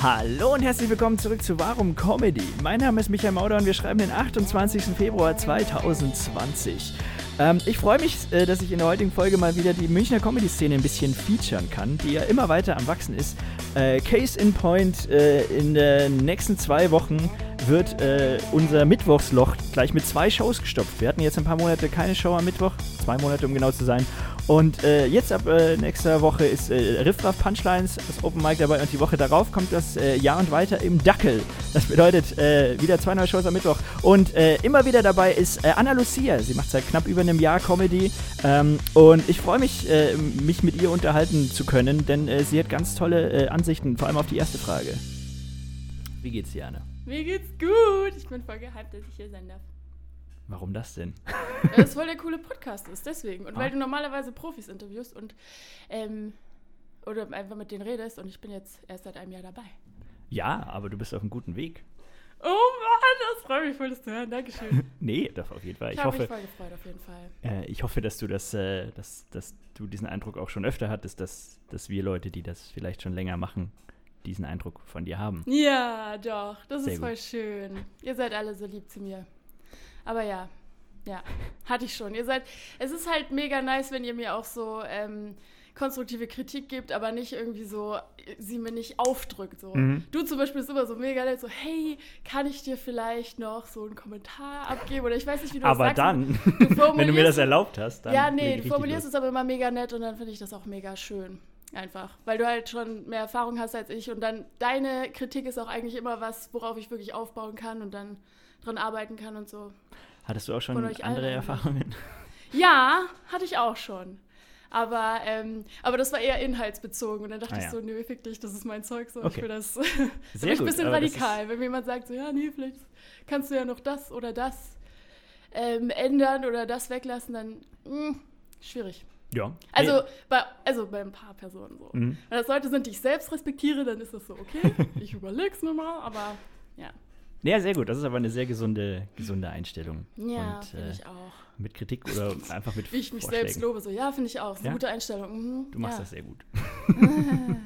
Hallo und herzlich willkommen zurück zu Warum Comedy. Mein Name ist Michael Mauder und wir schreiben den 28. Februar 2020. Ähm, ich freue mich, äh, dass ich in der heutigen Folge mal wieder die Münchner Comedy-Szene ein bisschen featuren kann, die ja immer weiter am Wachsen ist. Äh, Case in Point, äh, in den nächsten zwei Wochen wird äh, unser Mittwochsloch gleich mit zwei Shows gestopft. Wir hatten jetzt ein paar Monate keine Show am Mittwoch, zwei Monate um genau zu sein. Und äh, jetzt ab äh, nächster Woche ist äh, Riffraff Punchlines, das Open Mic dabei und die Woche darauf kommt das äh, Jahr und weiter im Dackel. Das bedeutet äh, wieder zwei neue Shows am Mittwoch. Und äh, immer wieder dabei ist äh, Anna Lucia. Sie macht seit knapp über einem Jahr Comedy. Ähm, und ich freue mich, äh, mich mit ihr unterhalten zu können, denn äh, sie hat ganz tolle äh, Ansichten, vor allem auf die erste Frage. Wie geht's dir, Anna? Mir geht's gut. Ich bin voll gehypt, dass ich hier sein darf. Warum das denn? Weil es voll der coole Podcast ist, deswegen. Und Ah. weil du normalerweise Profis interviewst und ähm, oder einfach mit denen redest und ich bin jetzt erst seit einem Jahr dabei. Ja, aber du bist auf einem guten Weg. Oh Mann, das freut mich voll, das zu hören. Dankeschön. Nee, doch, auf jeden Fall. Ich, Ich habe mich hoffe, voll gefreut, auf jeden Fall. äh, ich hoffe, dass du das, äh, dass, dass du diesen Eindruck auch schon öfter hattest, dass, dass wir Leute, die das vielleicht schon länger machen, diesen Eindruck von dir haben. Ja, doch, das Sehr ist voll schön. Ihr seid alle so lieb zu mir. Aber ja, ja, hatte ich schon. Ihr seid, es ist halt mega nice, wenn ihr mir auch so ähm, konstruktive Kritik gebt, aber nicht irgendwie so, sie mir nicht aufdrückt. So. Mhm. Du zum Beispiel bist immer so mega nett, so, hey, kann ich dir vielleicht noch so einen Kommentar abgeben? Oder ich weiß nicht, wie du Aber das sagst. dann, Du wenn du mir das erlaubt hast, dann. ja, nee, du formulierst los. es aber immer mega nett und dann finde ich das auch mega schön. Einfach. Weil du halt schon mehr Erfahrung hast als ich und dann deine Kritik ist auch eigentlich immer was, worauf ich wirklich aufbauen kann und dann dran arbeiten kann und so. Hattest du auch schon andere allen Erfahrungen? Ja, hatte ich auch schon. Aber, ähm, aber das war eher inhaltsbezogen und dann dachte Ah, ich ja. so, nee, fick dich, das ist mein Zeug so. Okay. Ich will das. Sehr bin ich ein bisschen radikal, wenn mir jemand sagt, so, ja, nee, vielleicht kannst du ja noch das oder das ähm, ändern oder das weglassen, dann mh, schwierig. Ja. Also, Nee. bei, also bei ein paar Personen so. Mhm. Wenn das Leute sind, die ich selbst respektiere, dann ist das so, okay, ich überleg's mir mal, aber ja. Ja, sehr gut. Das ist aber eine sehr gesunde, gesunde Einstellung. Ja, finde äh, ich auch. mit Kritik oder einfach mit Wie ich mich selbst lobe, so, ja, finde ich auch. Ja? gute Einstellung. Mhm, Du machst ja. das sehr gut.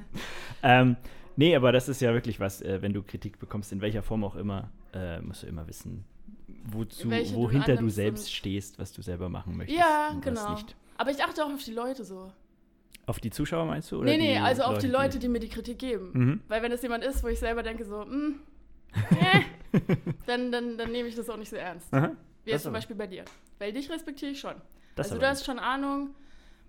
ähm, nee, aber das ist ja wirklich was, äh, wenn du Kritik bekommst, in welcher Form auch immer, äh, musst du immer wissen, wozu, du wohinter du annimmst selbst stehst, was du selber machen möchtest. Ja, und was genau. Aber ich achte auch auf die Leute so. Auf die Zuschauer meinst du? Oder nee, nee, also auf die Leute, die mir die Kritik geben. Mhm. Weil wenn es jemand ist, wo ich selber denke, so, mm, äh, dann, dann, dann nehme ich das auch nicht so ernst. Aha. Wie Das jetzt zum Beispiel bei dir. Weil dich respektiere ich schon. Das also du hast schon Ahnung,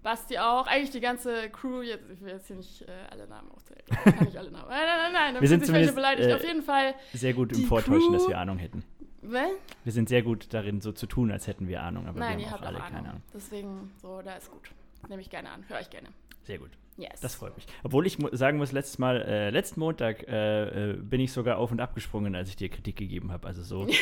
Basti auch, eigentlich die ganze Crew, jetzt, ich will jetzt hier nicht äh, alle Namen aufzählen. Ich kann nicht alle Namen. Nein, nein, nein, nein, Wir sind zumindest, beleidigt. äh, Auf jeden Fall. sehr gut im Vortäuschen, dass Crew- wir Ahnung hätten. Was? Wir sind sehr gut darin, so zu tun, als hätten wir Ahnung, aber Nein, wir haben auch alle auch Ahnung. keine Ahnung. Deswegen, so, da ist gut. Nehme ich gerne an. Höre ich gerne. Sehr gut. Yes. Das freut mich. Obwohl ich mu sagen muss, letztes Mal, äh, letzten Montag äh, äh, bin ich sogar auf und ab gesprungen, als ich dir Kritik gegeben habe. Also so.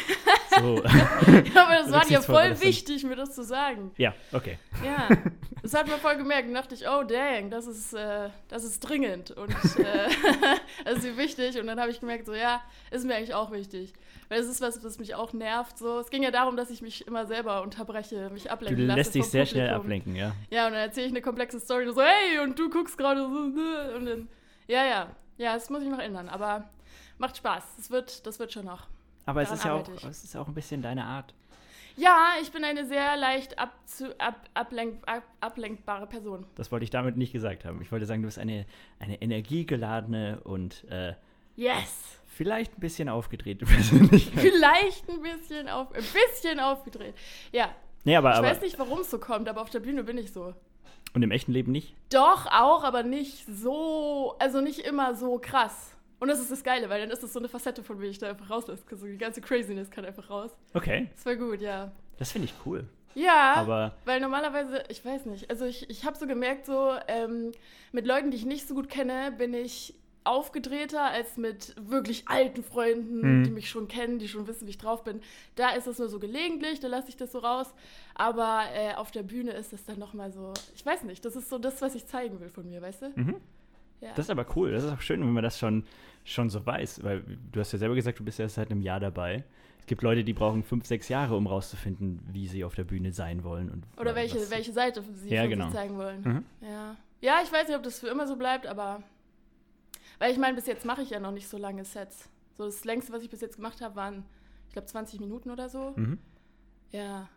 so Ja, aber das war dir voll wichtig, mir das zu sagen. ja, okay. Ja, das hat man voll gemerkt. Und dachte ich, oh dang, das ist, äh, das ist dringend und äh, das ist mir wichtig. Und dann habe ich gemerkt, so ja, ist mir eigentlich auch wichtig. Weil es ist was, was mich auch nervt. So. Es ging ja darum, dass ich mich immer selber unterbreche, mich Du ablenken lasse. lässt dich sehr schnell Publikum. ablenken, ja. Ja, und dann erzähle ich eine komplexe Story, so, hey, und du guckst gerade so, ne, und dann, ja, ja, ja, das muss ich noch ändern, aber macht Spaß. Das wird, das wird schon noch. Aber es ist ja auch, es ist auch ein bisschen deine Art. Ja, ich bin eine sehr leicht abzu, ab, ablenk, ab, ablenkbare Person. Das wollte ich damit nicht gesagt haben. Ich wollte sagen, du bist eine, eine energiegeladene und äh, Yes! vielleicht ein bisschen aufgedrehte Persönlichkeit. Vielleicht ein bisschen auf, ein bisschen aufgedreht. Ja, Nee, aber, ich aber weiß nicht, warum es so kommt, aber auf der Bühne bin ich so. und im echten Leben nicht? Doch, auch, aber nicht so, also nicht immer so krass. Und das ist das Geile, weil dann ist das so eine Facette von mir, die ich da einfach rauslasse. So die ganze Craziness kann einfach raus. Okay, Das war gut, ja. das finde ich cool. Ja, Aber weil normalerweise, ich weiß nicht, also ich, ich habe so gemerkt, so ähm, mit Leuten, die ich nicht so gut kenne, bin ich aufgedrehter als mit wirklich alten Freunden, Mhm. die mich schon kennen, die schon wissen, wie ich drauf bin. Da ist es nur so gelegentlich, da lasse ich das so raus. Aber äh, auf der Bühne ist es dann nochmal so, ich weiß nicht, das ist so das, was ich zeigen will von mir, weißt du? Mhm. Ja. Das ist aber cool. Das ist auch schön, wenn man das schon, schon so weiß. Weil du hast ja selber gesagt, du bist erst seit einem Jahr dabei. Es gibt Leute, die brauchen fünf, sechs Jahre, um rauszufinden, wie sie auf der Bühne sein wollen. Und Oder was- welche, welche Seite sie Ja, von genau. sich zeigen wollen. Mhm. Ja. ja, ich weiß nicht, ob das für immer so bleibt, aber Weil ich meine, bis jetzt mache ich ja noch nicht so lange Sets. So das längste, was ich bis jetzt gemacht habe, waren, ich glaube, 20 Minuten oder so. Mhm. Ja.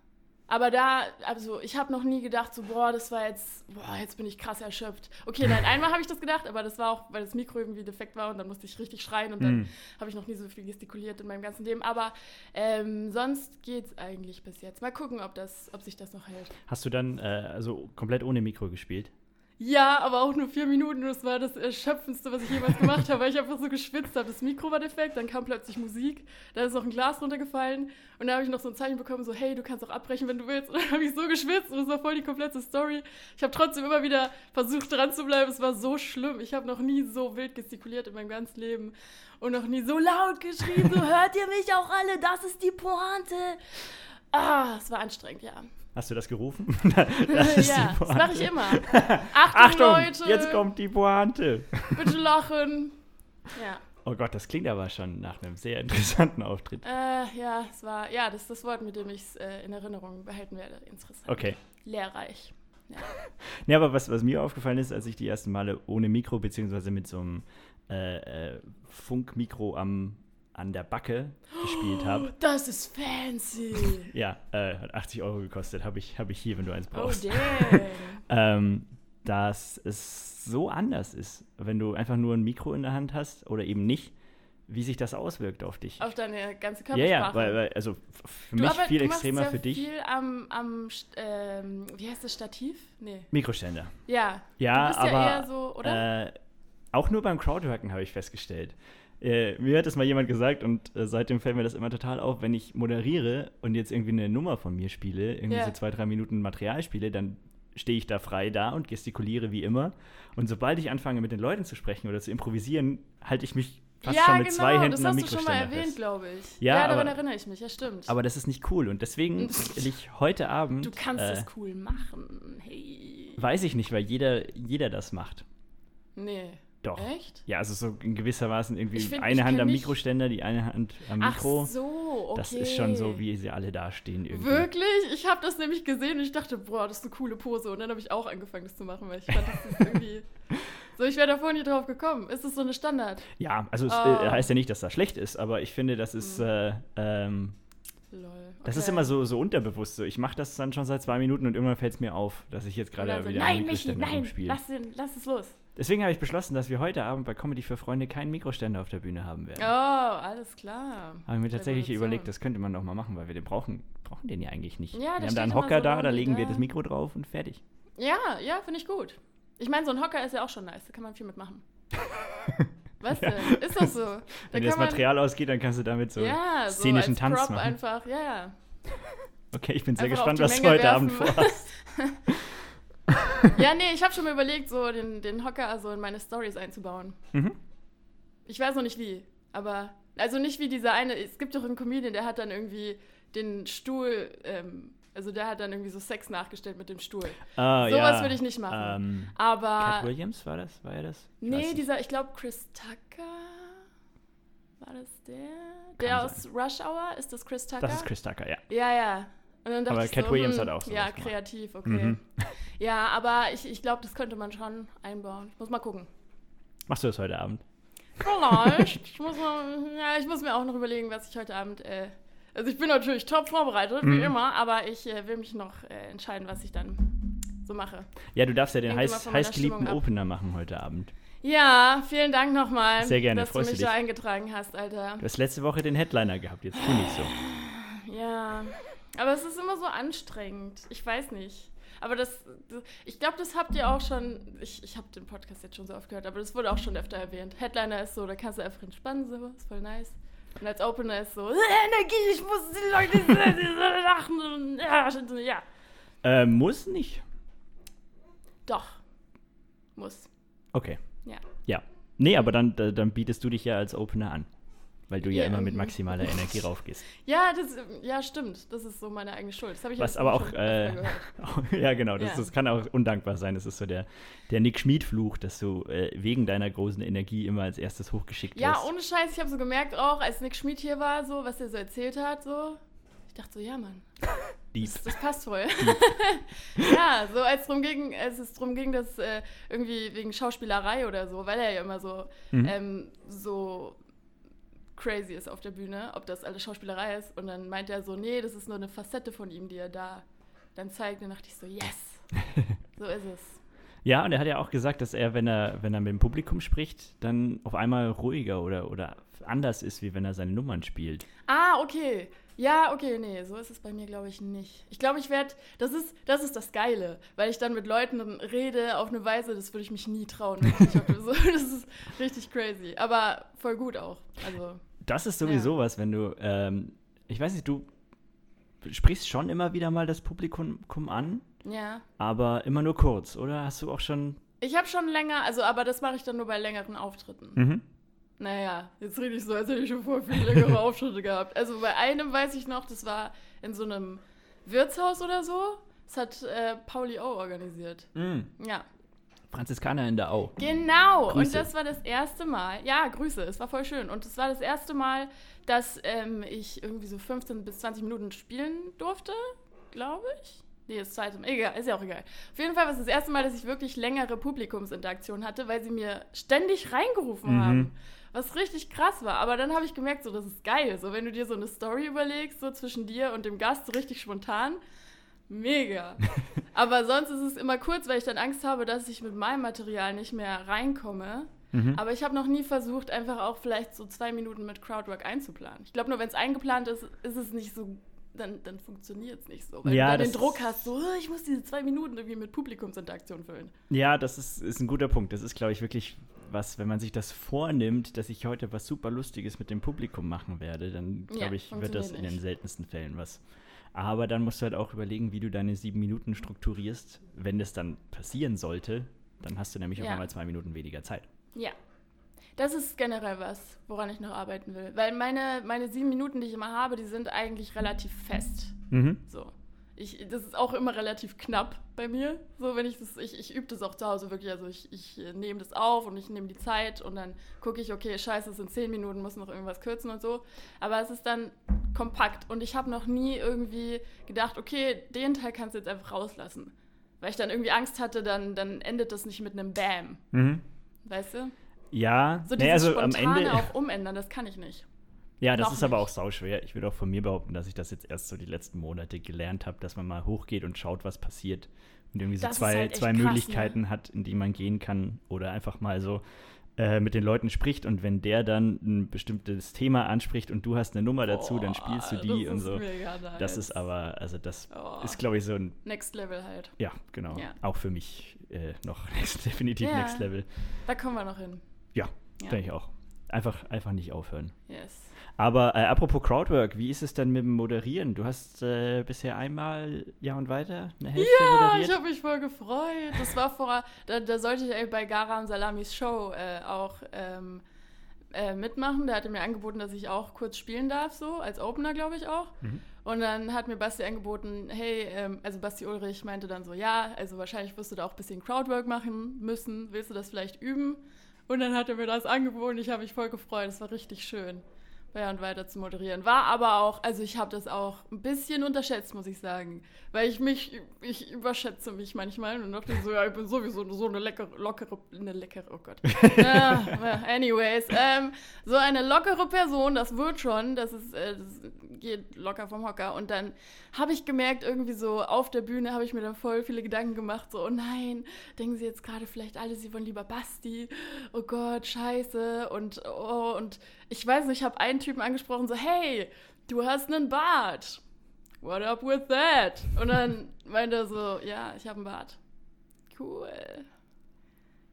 Aber da, also ich habe noch nie gedacht, so, boah, das war jetzt, boah, jetzt bin ich krass erschöpft. Okay, nein, einmal habe ich das gedacht, aber das war auch, weil das Mikro irgendwie defekt war und dann musste ich richtig schreien und dann Mhm. habe ich noch nie so viel gestikuliert in meinem ganzen Leben. Aber ähm, sonst geht's eigentlich bis jetzt. Mal gucken, ob, das, ob sich das noch hält. Hast du dann äh, also komplett ohne Mikro gespielt? Ja, aber auch nur vier Minuten. Das war das Erschöpfendste, was ich jemals gemacht habe, weil ich einfach so geschwitzt habe. Das Mikro war defekt, dann kam plötzlich Musik, dann ist noch ein Glas runtergefallen und dann habe ich noch so ein Zeichen bekommen, so hey, du kannst auch abbrechen, wenn du willst. Und dann habe ich so geschwitzt und das war voll die komplette Story. Ich habe trotzdem immer wieder versucht, dran zu bleiben. Es war so schlimm. Ich habe noch nie so wild gestikuliert in meinem ganzen Leben und noch nie so laut geschrien, so hört ihr mich auch alle, das ist die Pointe. Ah, es war anstrengend, ja. Hast du das gerufen? das ja, das mache ich immer. Achtung, Achtung, Leute, jetzt kommt die Pointe. bitte lachen. Ja. Oh Gott, das klingt aber schon nach einem sehr interessanten Auftritt. Äh, ja, es war, ja, das ist das Wort, mit dem ich es äh, in Erinnerung behalten werde. Interessant. Okay. Lehrreich. Ja, aber was, was mir aufgefallen ist, als ich die ersten Male ohne Mikro, beziehungsweise mit so einem äh, äh, Funkmikro am, an der Backe gespielt habe. Das ist fancy. Ja, äh, hat 80 Euro gekostet, habe ich, hab ich hier, wenn du eins Oh, brauchst. damn. ähm, dass es so anders ist, wenn du einfach nur ein Mikro in der Hand hast oder eben nicht, wie sich das auswirkt auf dich. Auf deine ganze ja, Körpersprache. ja, weil, weil also für Du, mich viel extremer sehr für dich. viel am, am ähm, wie heißt das, Stativ? Nee. Mikroständer. Ja. Ja, aber ja so? Äh, auch nur beim Crowdworken habe ich festgestellt. Äh, mir hat das mal jemand gesagt und äh, seitdem fällt mir das immer total auf, wenn ich moderiere und jetzt irgendwie eine Nummer von mir spiele, irgendwie Ja. so zwei, drei Minuten Material spiele, dann stehe ich da frei da und gestikuliere wie immer. Und sobald ich anfange, mit den Leuten zu sprechen oder zu improvisieren, halte ich mich fast ja, schon mit genau, zwei Händen das am hast du schon mal Mikroständer erwähnt, glaube ich. Ja, ja daran aber- erinnere ich mich, ja, stimmt. Aber das ist nicht cool und deswegen will ich heute Abend. du kannst äh, das cool machen. Hey. Weiß ich nicht, weil jeder, jeder das macht. Nee. Doch. Echt? Ja, also so in gewissermaßen irgendwie Ich find, eine Hand am Mikroständer, die eine Hand am Mikro. Ach so, okay. Das ist schon so, wie sie alle dastehen irgendwie. Wirklich? Ich habe das nämlich gesehen und ich dachte, boah, das ist eine coole Pose. Und dann habe ich auch angefangen, das zu machen, weil ich fand, das ist irgendwie. so, ich wäre davor nie drauf gekommen. Ist das so eine Standard? Ja, also es Oh. heißt ja nicht, dass das schlecht ist, aber ich finde, das ist, äh, ähm, Lol. das ist okay. immer so, so unterbewusst. So. Ich mache das dann schon seit zwei Minuten und irgendwann fällt es mir auf, dass ich jetzt gerade dann so, wieder nein, Michi, nein, lass, den, lass es los. Deswegen habe ich beschlossen, dass wir heute Abend bei Comedy für Freunde keinen Mikroständer auf der Bühne haben werden. Oh, alles klar. Habe ich mir tatsächlich Revolution. überlegt, das könnte man doch mal machen, weil wir den brauchen, brauchen den ja eigentlich nicht. Ja, wir haben da einen Hocker so da, da legen wir ja. das Mikro drauf und fertig. Ja, ja, finde ich gut. Ich meine, so ein Hocker ist ja auch schon nice. Da kann man viel mitmachen. Was denn? Ist doch so. Da Wenn dir das man- Material ausgeht, dann kannst du damit so ja, so szenischen als Tanz Prop machen. einfach, ja, ja. Okay, ich bin sehr Einfach gespannt, was die du Menge heute Abend werfen. vorhast. Ja, nee, ich habe schon mal überlegt, so den, den Hocker also in meine Stories einzubauen. Mhm. Ich weiß noch nicht wie, aber also nicht wie dieser eine. Es gibt doch einen Comedian, der hat dann irgendwie den Stuhl, ähm, also der hat dann irgendwie so Sex nachgestellt mit dem Stuhl. Ah, Sowas ja. würde ich nicht machen. Ähm, Aber Cat Williams war das? War er das? Ich nee, dieser, ich glaube Chris Tucker. War das der? Der Kann aus Rush Hour? Ist das Chris Tucker? Das ist Chris Tucker, ja. Ja, ja. Aber Cat so, Williams hm, hat auch sowas Ja, kreativ, okay. Mhm. Ja, aber ich, ich glaube, das könnte man schon einbauen. Ich muss mal gucken. Machst du das heute Abend? Vielleicht. ich, muss mal, ja, ich muss mir auch noch überlegen, was ich heute Abend. Äh, also, ich bin natürlich top vorbereitet, wie Mhm. immer, aber ich äh, will mich noch äh, entscheiden, was ich dann so mache. Ja, du darfst ja den heiß, heißgeliebten. Opener machen heute Abend. Ja, vielen Dank nochmal, Sehr gerne, dass du freust du mich dich? da eingetragen hast, Alter. Du hast letzte Woche den Headliner gehabt, jetzt tu nicht so. Ja, aber es ist immer so anstrengend. Ich weiß nicht. Aber das, das ich glaube, das habt ihr auch schon, ich, ich habe den Podcast jetzt schon so oft gehört, aber das wurde auch schon öfter erwähnt. Headliner ist so, da kannst du einfach entspannen, so, ist voll nice. Und als Opener ist so, Energie, ich muss die Leute lachen. Ja, ja, Äh, muss nicht. doch. Muss. Okay. Ja. Ja. Nee, aber dann, da- dann bietest du dich ja als Opener an. Weil du ja, Ja, immer mit maximaler Energie raufgehst. Ja, das, ja, stimmt. Das ist so meine eigene Schuld. Das habe ich Was aber auch, äh, ja, genau, das, Ja. das kann auch undankbar sein. Das ist so der, der Nick Schmid-Fluch, dass du äh, wegen deiner großen Energie immer als erstes hochgeschickt Ja, wirst. ohne Scheiß, ich habe so gemerkt auch, als Nick Schmid hier war, so, was er so erzählt hat, so. Ich dachte so, ja, Mann. Das, das passt voll. ja, so als, drum ging, als es darum ging, dass äh, irgendwie wegen Schauspielerei oder so, weil er ja immer so, Mhm. ähm, so crazy ist auf der Bühne, ob das alles Schauspielerei ist. Und dann meinte er so, nee, das ist nur eine Facette von ihm, die er da dann zeigt. Und dann dachte ich so, yes, so ist es. Ja, und er hat ja auch gesagt, dass er, wenn er, wenn er mit dem Publikum spricht, dann auf einmal ruhiger oder, oder anders ist, wie wenn er seine Nummern spielt. Ah, okay. Ja, okay, nee, so ist es bei mir, glaube ich, nicht. Ich glaube, ich werde, das ist, das ist das Geile, weil ich dann mit Leuten rede auf eine Weise, das würde ich mich nie trauen. das ist richtig crazy, aber voll gut auch. Also, Das ist sowieso was, wenn du, ähm, ich weiß nicht, du sprichst schon immer wieder mal das Publikum an, ja. aber immer nur kurz, oder? Hast du auch schon. Ich habe schon länger, also, aber das mache ich dann nur bei längeren Auftritten. Mhm. Naja, jetzt rede ich so, als hätte ich schon voll viele längere Auftritte gehabt. Also bei einem weiß ich noch, das war in so einem Wirtshaus oder so. Das hat äh, Pauli O organisiert. Mhm. Ja. Franziskaner in der Au. Genau, Grüße. und das war das erste Mal, ja, Grüße, es war voll schön. Und es war das erste Mal, dass ähm, ich irgendwie so 15 bis 20 Minuten spielen durfte, glaube ich. Nee, das zweite Mal, egal, ist ja auch egal. Auf jeden Fall war es das erste Mal, dass ich wirklich längere Publikumsinteraktion hatte, weil sie mir ständig reingerufen Mhm. haben. Was richtig krass war. Aber dann habe ich gemerkt, so, das ist geil. So, wenn du dir so eine Story überlegst, so zwischen dir und dem Gast, so richtig spontan, mega. Aber sonst ist es immer kurz, weil ich dann Angst habe, dass ich mit meinem Material nicht mehr reinkomme. Mhm. Aber ich habe noch nie versucht, einfach auch vielleicht so zwei Minuten mit Crowdwork einzuplanen. Ich glaube, nur wenn es eingeplant ist, ist es nicht so, dann, dann funktioniert es nicht so. Weil Ja, du dann den Druck hast, so, "Oh, ich muss diese zwei Minuten irgendwie mit Publikumsinteraktion füllen. Ja, das ist, ist ein guter Punkt. Das ist, glaube ich, wirklich was, wenn man sich das vornimmt, dass ich heute was super Lustiges mit dem Publikum machen werde, dann Ja, glaube ich, wird das in funktioniert den nicht. seltensten Fällen was. Aber dann musst du halt auch überlegen, wie du deine sieben Minuten strukturierst. Wenn das dann passieren sollte, dann hast du nämlich auf Ja. einmal zwei Minuten weniger Zeit. Ja. Das ist generell was, woran ich noch arbeiten will. Weil meine, meine sieben Minuten, die ich immer habe, die sind eigentlich relativ fest. Mhm. So. Ich, das ist auch immer relativ knapp bei mir. So, wenn ich das, ich, ich übe das auch zu Hause wirklich. Also ich, ich nehme das auf und ich nehme die Zeit und dann gucke ich, okay, scheiße, es sind zehn Minuten, muss noch irgendwas kürzen und so. Aber es ist dann kompakt und ich habe noch nie irgendwie gedacht, okay, den Teil kannst du jetzt einfach rauslassen. Weil ich dann irgendwie Angst hatte, dann, dann endet das nicht mit einem Bam. Mhm. Weißt du? Ja, So nee, dieses also am Ende. auch umändern, das kann ich nicht. Ja, das Noch ist aber nicht. auch sauschwer. Ich würde auch von mir behaupten, dass ich das jetzt erst so die letzten Monate gelernt habe, dass man mal hochgeht und schaut, was passiert. Und irgendwie so Das zwei, halt zwei krass, ne? Möglichkeiten hat, in die man gehen kann. Oder einfach mal so äh, mit den Leuten spricht und wenn der dann ein bestimmtes Thema anspricht und du hast eine Nummer dazu, dann spielst du die und so. Nice. Das ist aber, also das Oh. ist, glaube ich, so ein, Next Level halt. ja, genau, Ja. auch für mich äh, noch definitiv Ja. Next Level. Da kommen wir noch hin. Ja, Ja. denke ich auch. Einfach, einfach nicht aufhören. Yes. Aber äh, apropos Crowdwork, wie ist es denn mit dem Moderieren? Du hast äh, bisher einmal Ja und Weiter eine Hälfte Ja, moderiert. ich habe mich voll gefreut. Das war vor, da, da sollte ich bei Garam Salamis Show äh, auch ähm, äh, mitmachen. Der hatte mir angeboten, dass ich auch kurz spielen darf, so als Opener, glaube ich auch. Mhm. Und dann hat mir Basti angeboten, hey, ähm, also Basti Ulrich meinte dann so, ja, also wahrscheinlich wirst du da auch ein bisschen Crowdwork machen müssen. Willst du das vielleicht üben? Und dann hat er mir das angeboten. Ich habe mich voll gefreut. Es war richtig schön, bei und weiter zu moderieren. War aber auch, also ich habe das auch ein bisschen unterschätzt, muss ich sagen. Weil ich mich, ich überschätze mich manchmal und dachte so, ja, ich bin sowieso so eine leckere, lockere, eine leckere, oh Gott. ja, anyways, ähm, so eine lockere Person, das wird schon, das ist, äh, das geht locker vom Hocker. Und dann habe ich gemerkt, irgendwie so auf der Bühne habe ich mir dann voll viele Gedanken gemacht, so, oh nein, denken sie jetzt gerade vielleicht alle, sie wollen lieber Basti, oh Gott, scheiße. Und, oh, und ich weiß nicht, ich habe einen Typen angesprochen, so, hey, du hast einen Bart. What up with that? Und dann meinte er so, ja, ich habe einen Bart. Cool.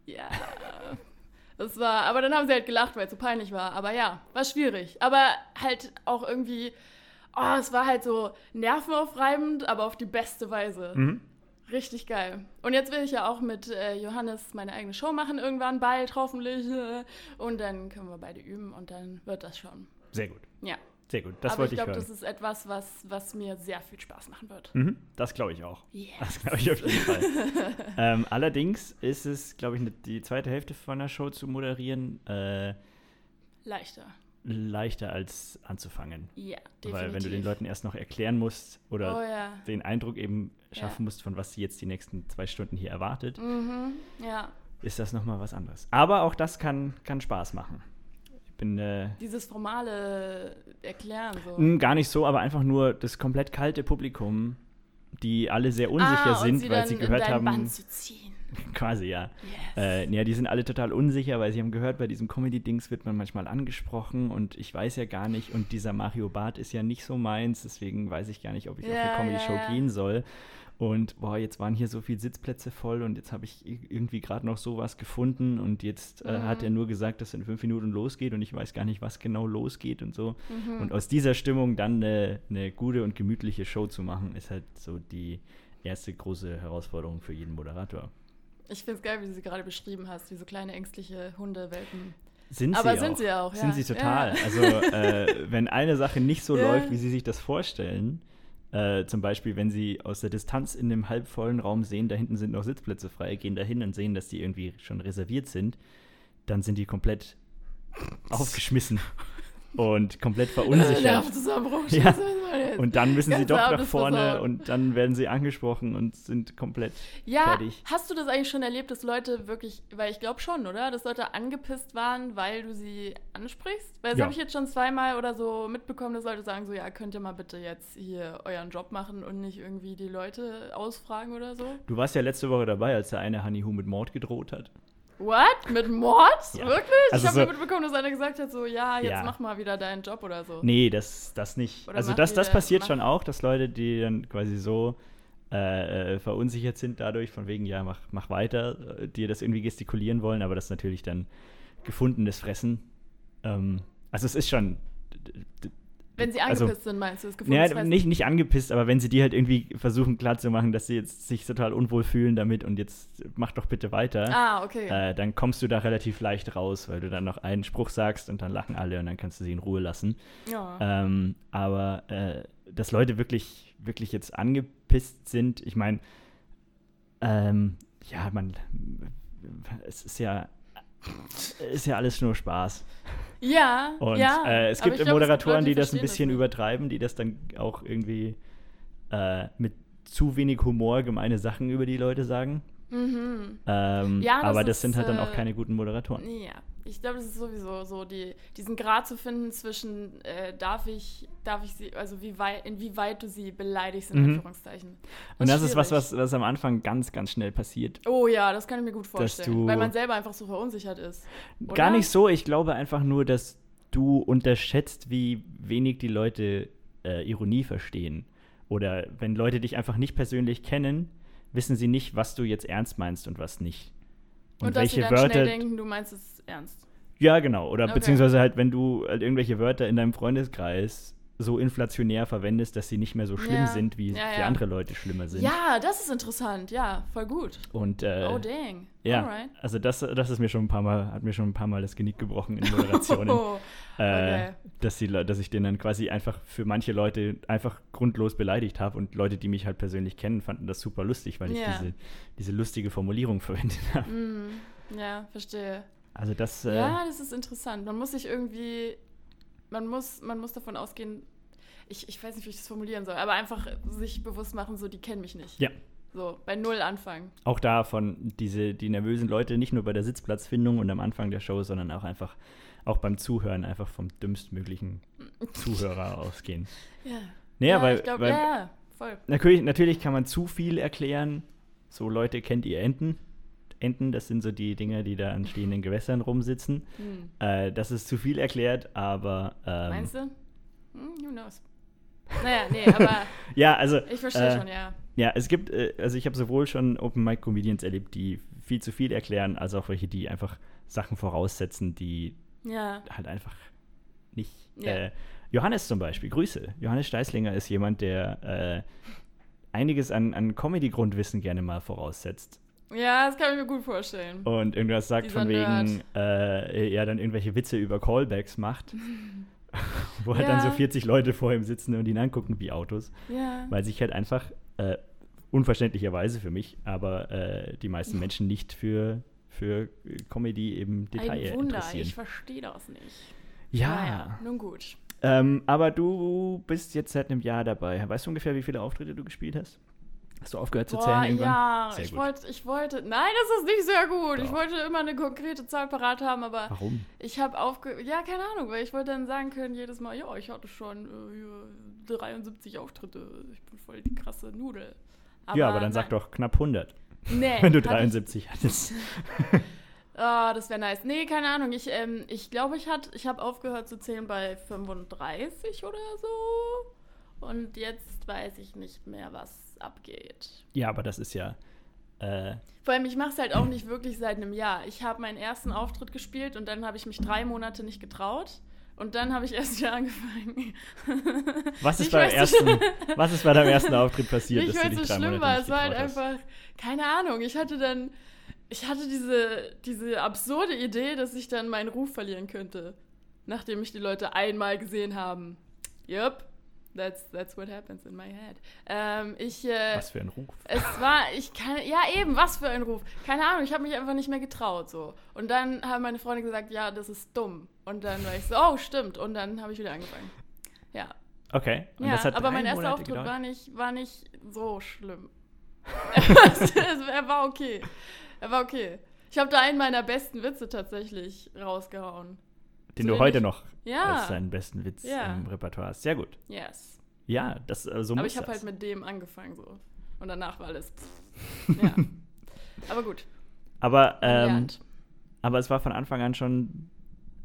Ja. Das war, aber dann haben sie halt gelacht, weil es so peinlich war. Aber ja, war schwierig. Aber halt auch irgendwie, oh, es war halt so nervenaufreibend, aber auf die beste Weise. Mhm. Richtig geil. Und jetzt will ich ja auch mit äh, Johannes meine eigene Show machen, irgendwann bald, hoffentlich. Und dann können wir beide üben und dann wird das schon. Sehr gut, Ja. Sehr gut. Das aber ich wollte ich, glaube, hören. das ist etwas, was, was mir sehr viel Spaß machen wird. mhm, das glaube ich auch. Yes. Das glaube ich auf jeden Fall. ähm, allerdings ist es, glaube ich, ne- die zweite Hälfte von der Show zu moderieren. Äh, Leichter. leichter als anzufangen. Ja, definitiv. Weil wenn du den Leuten erst noch erklären musst oder oh ja. den Eindruck eben schaffen Ja. musst, von was sie jetzt die nächsten zwei Stunden hier erwartet, Mhm. Ja, ist das nochmal was anderes. Aber auch das kann, kann Spaß machen. Bin äh, dieses formale Erklären so. mh, gar nicht so, aber einfach nur das komplett kalte Publikum, die alle sehr unsicher ah, sind, sie weil sie gehört haben, Bann zu ziehen. quasi ja. Yes. Äh, ja, die sind alle total unsicher, weil sie haben gehört, bei diesem Comedy-Dings wird man manchmal angesprochen und ich weiß ja gar nicht, und dieser Mario Barth ist ja nicht so meins, deswegen weiß ich gar nicht, ob ich auf Ja, eine Comedy-Show ja, ja. gehen soll. Und boah, jetzt waren hier so viele Sitzplätze voll und jetzt habe ich irgendwie gerade noch sowas gefunden und jetzt äh, Mhm. hat er nur gesagt, dass es in fünf Minuten losgeht und ich weiß gar nicht, was genau losgeht und so. Mhm. Und aus dieser Stimmung dann eine, eine gute und gemütliche Show zu machen, ist halt so die erste große Herausforderung für jeden Moderator. Ich finde es geil, wie du sie gerade beschrieben hast, wie so kleine ängstliche Hundewelpen. Sind Aber sie sind auch. sie auch, Sind ja. sie total. Ja. Also, äh, wenn eine Sache nicht so Ja. läuft, wie sie sich das vorstellen, äh, zum Beispiel, wenn sie aus der Distanz in einem halbvollen Raum sehen, da hinten sind noch Sitzplätze frei, gehen da hin und sehen, dass die irgendwie schon reserviert sind, dann sind die komplett aufgeschmissen und komplett verunsichert. Nervenzusammenbruch. Ja. Und dann müssen sie doch nach vorne versaut. und dann werden sie angesprochen und sind komplett Ja, fertig. hast du das eigentlich schon erlebt, dass Leute wirklich, weil ich glaube schon, oder? Dass Leute angepisst waren, weil du sie ansprichst? Weil das Ja. habe ich jetzt schon zweimal oder so mitbekommen, dass Leute sagen so, ja, könnt ihr mal bitte jetzt hier euren Job machen und nicht irgendwie die Leute ausfragen oder so? Du warst ja letzte Woche dabei, als der eine Honey Who mit Mord gedroht hat. What? Mit Mord? Ja. Wirklich? Also ich habe so- nur mitbekommen, dass einer gesagt hat so, ja, jetzt Ja. mach mal wieder deinen Job oder so. Nee, das, das nicht. Oder also das, das passiert schon auch, dass Leute, die dann quasi so äh, äh, verunsichert sind dadurch, von wegen, ja, mach, mach weiter, äh, dir das irgendwie gestikulieren wollen, aber das ist natürlich dann gefundenes Fressen. Ähm, also es ist schon. Wenn sie also- angepisst sind, meinst du? Das Gefühl, Ja, nicht, nicht angepisst, aber wenn sie dir halt irgendwie versuchen klarzumachen, dass sie jetzt sich total unwohl fühlen damit und jetzt mach doch bitte weiter, Ah, okay. äh, dann kommst du da relativ leicht raus, weil du dann noch einen Spruch sagst und dann lachen alle und dann kannst du sie in Ruhe lassen. ja. Ähm, aber äh, dass Leute wirklich, wirklich jetzt angepisst sind, ich meine, ähm, ja, man, es ist ja, ist ja alles nur Spaß. ja, Und ja. äh, es gibt glaub, Moderatoren, die das ein bisschen nicht. übertreiben, die das dann auch irgendwie äh, mit zu wenig Humor gemeine Sachen über die Leute sagen. Mhm. Ähm, Ja, das aber das ist, sind halt dann auch äh, keine guten Moderatoren. Ja, ich glaube, das ist sowieso so, die, diesen Grad zu finden zwischen, äh, darf ich, darf ich sie, also wie weit, inwieweit du sie beleidigst, in Mhm. Anführungszeichen. Und das ist was, schwierig. was, was am Anfang ganz, ganz schnell passiert. Oh ja, das kann ich mir gut vorstellen, weil man selber einfach so verunsichert ist. Oder? Gar nicht so, ich glaube einfach nur, dass du unterschätzt, wie wenig die Leute äh, Ironie verstehen. Oder wenn Leute dich einfach nicht persönlich kennen, wissen sie nicht, was du jetzt ernst meinst und was nicht. Und, Und, dass welche sie dann Wörter. schnell denken, du meinst es ernst. Ja, genau. Oder Okay. beziehungsweise halt, wenn du halt irgendwelche Wörter in deinem Freundeskreis so inflationär verwendest, dass sie nicht mehr so schlimm Ja. sind, wie, Ja, ja. andere Leute schlimmer sind. Ja, das ist interessant, ja, voll gut. Und äh, oh dang. ja, Alright. also das, das ist mir schon ein paar Mal, hat mir schon ein paar Mal das Genick gebrochen in Moderationen. Oh, äh, okay. dass, die, dass ich den dann quasi einfach für manche Leute einfach grundlos beleidigt habe und Leute, die mich halt persönlich kennen, fanden das super lustig, weil ich diese, diese lustige Formulierung verwendet habe. mm, ja, verstehe. Also das, äh, Ja, das ist interessant. Man muss sich irgendwie, man muss, man muss davon ausgehen, ich, ich weiß nicht, wie ich das formulieren soll, aber einfach sich bewusst machen, so, die kennen mich nicht. Ja. So, bei Null anfangen. auch davon diese, die nervösen Leute, nicht nur bei der Sitzplatzfindung und am Anfang der Show, sondern auch einfach, auch beim Zuhören, einfach vom dümmstmöglichen Zuhörer ausgehen. Ja. Naja, weil, ich glaube, weil ja, ja, voll. natürlich, natürlich kann man zu viel erklären. So Leute, kennt ihr Enten? Enten, das sind so die Dinger, die da an stehenden Gewässern rumsitzen. Hm. Äh, das ist zu viel erklärt, aber ähm, Meinst du? Hm, who knows? Naja, nee, aber ja, also ich verstehe äh, schon, ja. Ja, es gibt, äh, also ich habe sowohl schon Open Mic Comedians erlebt, die viel zu viel erklären, als auch welche, die einfach Sachen voraussetzen, die Ja. halt einfach nicht. Ja. Äh, Johannes zum Beispiel, Grüße. Johannes Steißlinger ist jemand, der äh, einiges an, an Comedy-Grundwissen gerne mal voraussetzt. Ja, das kann ich mir gut vorstellen. Und irgendwas sagt Dieser von wegen, äh, er dann irgendwelche Witze über Callbacks macht. wo halt dann Ja. so 40 Leute vor ihm sitzen und ihn angucken wie Autos. Ja. Weil sich halt einfach, äh, unverständlicherweise für mich, aber äh, die meisten Menschen nicht für, für Comedy im Detail Ein Wunder, interessieren. ich verstehe das nicht. Ja. Naja, nun gut. Ähm, aber du bist jetzt seit einem Jahr dabei. Weißt du ungefähr, wie viele Auftritte du gespielt hast? Hast du aufgehört zu Boah, zählen irgendwann? ja, Sehr ich gut. wollte, ich wollte, nein, das ist nicht sehr gut. Ich Doch. wollte immer eine konkrete Zahl parat haben, aber Warum? ich habe aufge, ja, keine Ahnung, weil ich wollte dann sagen können jedes Mal, ja, ich hatte schon äh, hier 73 Auftritte. Ich bin voll die krasse Nudel. ja, aber dann sag nein. doch knapp 100, nee, wenn du hatte ich 73 hattest. Ah, das wäre nice. Nee, keine Ahnung. Ich, ähm, ich glaube, ich, hat- ich habe aufgehört zu zählen bei 35 oder so. Und jetzt weiß ich nicht mehr, was abgeht. Ja, aber das ist ja. Äh, Vor allem, ich mache es halt auch nicht wirklich seit einem Jahr. Ich habe meinen ersten Auftritt gespielt und dann habe ich mich drei Monate nicht getraut. Und dann habe ich erst wieder angefangen. was, ist beim ersten, was ist bei deinem ersten Auftritt passiert, es dich so schlimm Monate war. Es war halt hast? einfach, keine Ahnung. Ich hatte dann, ich hatte diese, diese absurde Idee, dass ich dann meinen Ruf verlieren könnte, nachdem mich die Leute einmal gesehen haben. Yep, that's, that's what happens in my head. Ähm, ich, äh, Was für ein Ruf. es war, ich kann, ja eben, was für ein Ruf. Keine Ahnung, ich habe mich einfach nicht mehr getraut, so. Und dann haben meine Freunde gesagt, ja, das ist dumm. Und dann war ich so, oh, stimmt. Und dann habe ich wieder angefangen. Ja, Okay. Und ja, aber mein erster Auftritt gedauert? war nicht, war nicht so schlimm. er war okay. Er war okay. Ich habe da einen meiner besten Witze tatsächlich rausgehauen. Den du heute ich- noch Ja. als deinen besten Witz Ja. im Repertoire hast. Sehr gut. Yes. Ja, das äh, so aber muss ich habe halt mit dem angefangen so. Und danach war alles. Pff. Ja. aber gut. aber, ähm, aber es war von Anfang an schon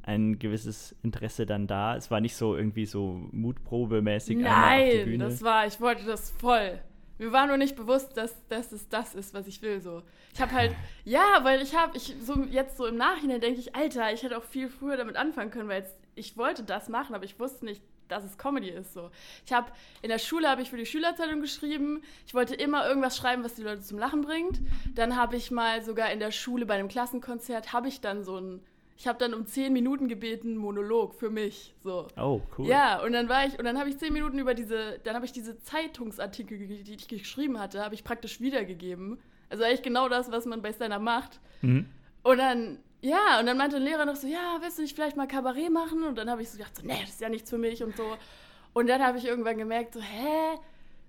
ein gewisses Interesse dann da. Es war nicht so irgendwie so Mutprobemäßig Nein, das war, ich wollte das voll. Mir war nur nicht bewusst, dass, dass es das ist, was ich will. So. Ich habe halt, ja, weil ich habe, ich so jetzt so im Nachhinein denke ich, Alter, ich hätte auch viel früher damit anfangen können, weil jetzt, ich wollte das machen, aber ich wusste nicht, dass es Comedy ist. So. Ich habe in der Schule habe ich für die Schülerzeitung geschrieben. Ich wollte immer irgendwas schreiben, was die Leute zum Lachen bringt. Dann habe ich mal sogar in der Schule bei einem Klassenkonzert habe ich dann so ein, ich habe dann um zehn Minuten gebeten Monolog für mich. So. oh, cool. Ja, und dann war ich, und dann habe ich zehn Minuten über diese, dann habe ich diese Zeitungsartikel, die ich geschrieben hatte, habe ich praktisch wiedergegeben. Also eigentlich genau das, was man bei Stand-Up macht. Mhm. Und dann, ja, und dann meinte ein Lehrer noch so, ja, willst du nicht vielleicht mal Kabarett machen? Und dann habe ich so gedacht, so, nee, das ist ja nichts für mich und so. Und dann habe ich irgendwann gemerkt, so, hä?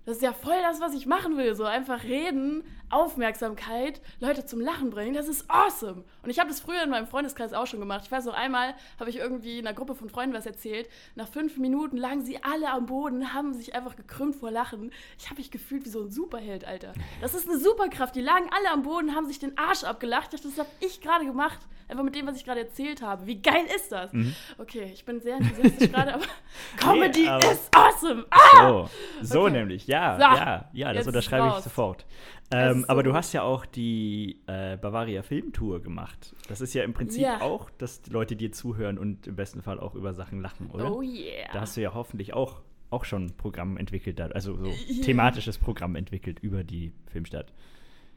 Das ist ja voll das, was ich machen will. So einfach reden, Aufmerksamkeit, Leute zum Lachen bringen. Das ist awesome. Und ich habe das früher in meinem Freundeskreis auch schon gemacht. Ich weiß noch, einmal habe ich irgendwie in einer Gruppe von Freunden was erzählt. Nach fünf Minuten lagen sie alle am Boden, haben sich einfach gekrümmt vor Lachen. Ich habe mich gefühlt wie so ein Superheld, Alter. Das ist eine Superkraft. Die lagen alle am Boden, haben sich den Arsch abgelacht. Das habe ich gerade gemacht. Einfach mit dem, was ich gerade erzählt habe. Wie geil ist das? Okay, ich bin sehr enthusiastisch gerade, aber Comedy aber- ist awesome. Ah! So, so Okay. nämlich, ja, So, ja, ja, das jetzt unterschreibe ich sofort. Es Ähm, so aber du hast ja auch die äh, Bavaria Filmtour gemacht. Das ist ja im Prinzip Ja. auch, dass die Leute dir zuhören und im besten Fall auch über Sachen lachen, oder? Oh yeah. Da hast du ja hoffentlich auch, auch schon ein Programm entwickelt, also so Ja. thematisches Programm entwickelt über die Filmstadt.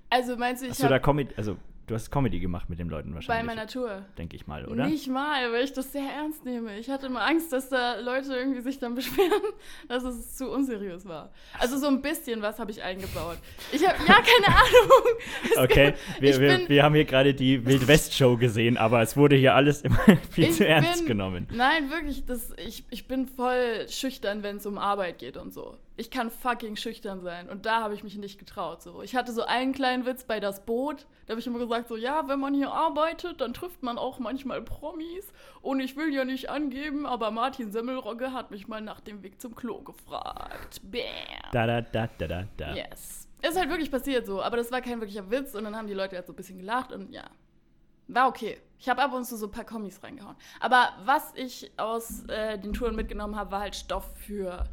also meinst du, ich Hast du da Comedy, also du hast Comedy gemacht mit den Leuten bei wahrscheinlich, meiner Tour denke ich mal, oder? nicht mal, weil ich das sehr ernst nehme. Ich hatte immer Angst, dass da Leute irgendwie sich dann beschweren, dass es zu unseriös war. Also so ein bisschen was habe ich eingebaut. Ich habe ja keine Ahnung. Es Okay, wir, ich wir, bin- wir haben hier gerade die Wild-West-Show gesehen, aber es wurde hier alles immer viel zu ernst bin- genommen. Nein, wirklich, das, ich, ich bin voll schüchtern, wenn es um Arbeit geht und so. Ich kann fucking schüchtern sein und da habe ich mich nicht getraut. So. Ich hatte so einen kleinen Witz bei das Boot, da habe ich immer gesagt, so ja, wenn man hier arbeitet, dann trifft man auch manchmal Promis und ich will ja nicht angeben, aber Martin Semmelrogge hat mich mal nach dem Weg zum Klo gefragt. Bam. Da, da, da, da, da, da. Yes. Ist halt wirklich passiert so, aber das war kein wirklicher Witz und dann haben die Leute halt so ein bisschen gelacht und ja. War okay. Ich habe ab und zu so ein paar Kommis reingehauen. Aber was ich aus äh, den Touren mitgenommen habe, war halt Stoff für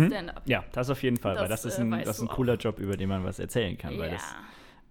Mhm. Stand-up. Ja, das auf jeden Fall, weil Das, das ist äh, ein, das ist ein cooler Job, über den man was erzählen kann, weil Ja. das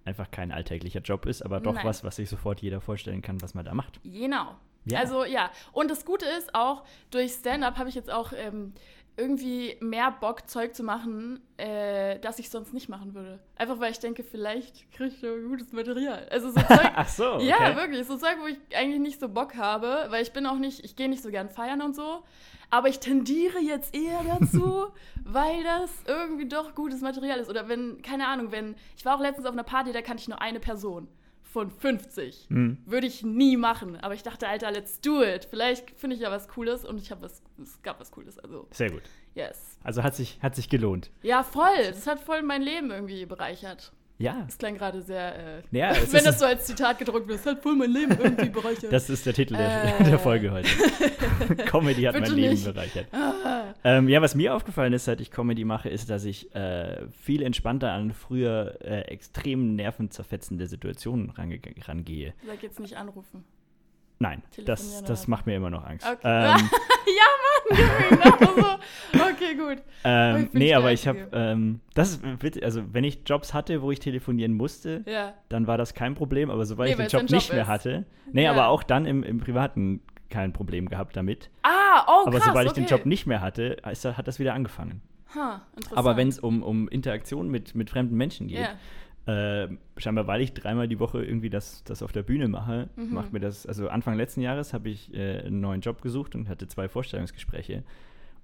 einfach kein alltäglicher Job ist, aber doch Nein. was, was sich sofort jeder vorstellen kann, was man da macht. Genau. Ja. Also ja. Und das Gute ist auch, durch Stand-up habe ich jetzt auch ähm, irgendwie mehr Bock, Zeug zu machen, äh, das ich sonst nicht machen würde. Einfach weil ich denke, vielleicht kriege ich ja gutes Material. Also so Zeug. Ach so, okay. Ja, wirklich. So Zeug, wo ich eigentlich nicht so Bock habe, weil ich bin auch nicht, ich gehe nicht so gern feiern und so. Aber ich tendiere jetzt eher dazu, weil das irgendwie doch gutes Material ist. Oder wenn, keine Ahnung, wenn, ich war auch letztens auf einer Party, da kannte ich nur eine Person. Von 50. Mhm. Würde ich nie machen. Aber ich dachte, Alter, let's do it. Vielleicht finde ich ja was Cooles und ich habe was, es gab was Cooles. Also. Sehr gut. Yes. Also hat sich, hat sich gelohnt. Ja, voll. Das hat voll mein Leben irgendwie bereichert. Ja. Das klang gerade sehr, äh, ja, wenn das so als Zitat gedruckt wird, das hat voll mein Leben irgendwie bereichert. Das ist der Titel der, äh. der Folge heute. Comedy hat mein Leben bereichert. Ah. Ähm, ja, was mir aufgefallen ist, seit ich Comedy mache, ist, dass ich äh, viel entspannter an früher äh, extrem nervenzerfetzende Situationen range rangehe. Sag jetzt nicht anrufen. Nein, das, das macht mir immer noch Angst. Okay. Ähm, ja, Mann, genau so. Okay, gut. Ähm, nee, aber ich habe, ähm, das ist also wenn ich Jobs hatte, wo ich telefonieren musste, ja. dann war das kein Problem, aber sobald nee, ich den Job, Job nicht ist. mehr hatte, nee, ja. aber auch dann im, im Privaten kein Problem gehabt damit. Ah, oh, Aber krass, sobald ich okay. den Job nicht mehr hatte, hat das wieder angefangen. Huh, aber wenn es um, um Interaktion mit, mit fremden Menschen geht, yeah. Äh, scheinbar, weil ich dreimal die Woche irgendwie das, das auf der Bühne mache, mhm. macht mir das, also Anfang letzten Jahres habe ich äh, einen neuen Job gesucht und hatte zwei Vorstellungsgespräche.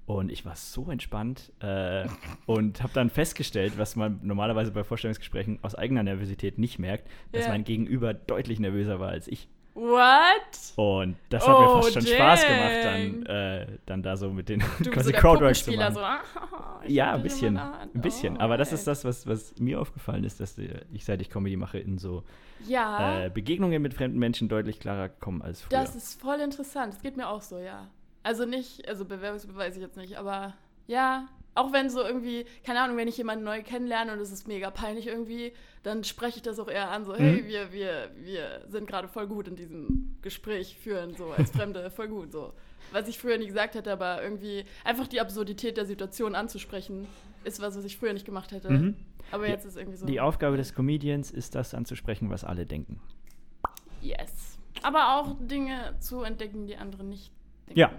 Und ich war so entspannt äh, und habe dann festgestellt, was man normalerweise bei Vorstellungsgesprächen aus eigener Nervosität nicht merkt, dass yeah. mein Gegenüber deutlich nervöser war als ich. What? Und das hat oh, mir fast schon dang. Spaß gemacht, dann, äh, dann da so mit den du quasi so Crowdworks zu machen. So, ah, ja, ein bisschen, ein bisschen. Oh, Aber das ist das, was, was mir aufgefallen ist, dass ich, seit ich Comedy mache, in so ja. äh, Begegnungen mit fremden Menschen deutlich klarer komme als früher. Das ist voll interessant. Das geht mir auch so, ja. Also nicht, also Bewerbungsbeweis ich jetzt nicht, aber ja, auch wenn so irgendwie, keine Ahnung, wenn ich jemanden neu kennenlerne und es ist mega peinlich irgendwie, dann spreche ich das auch eher an, so, hey, mhm. wir, wir, wir sind gerade voll gut in diesem Gespräch führen, so als Fremde, voll gut, so. Was ich früher nie gesagt hätte, aber irgendwie einfach die Absurdität der Situation anzusprechen, ist was, was ich früher nicht gemacht hätte. Mhm. Aber jetzt ist irgendwie so. Die Aufgabe des Comedians ist das anzusprechen, was alle denken. Yes. Aber auch Dinge zu entdecken, die andere nicht denken. Ja,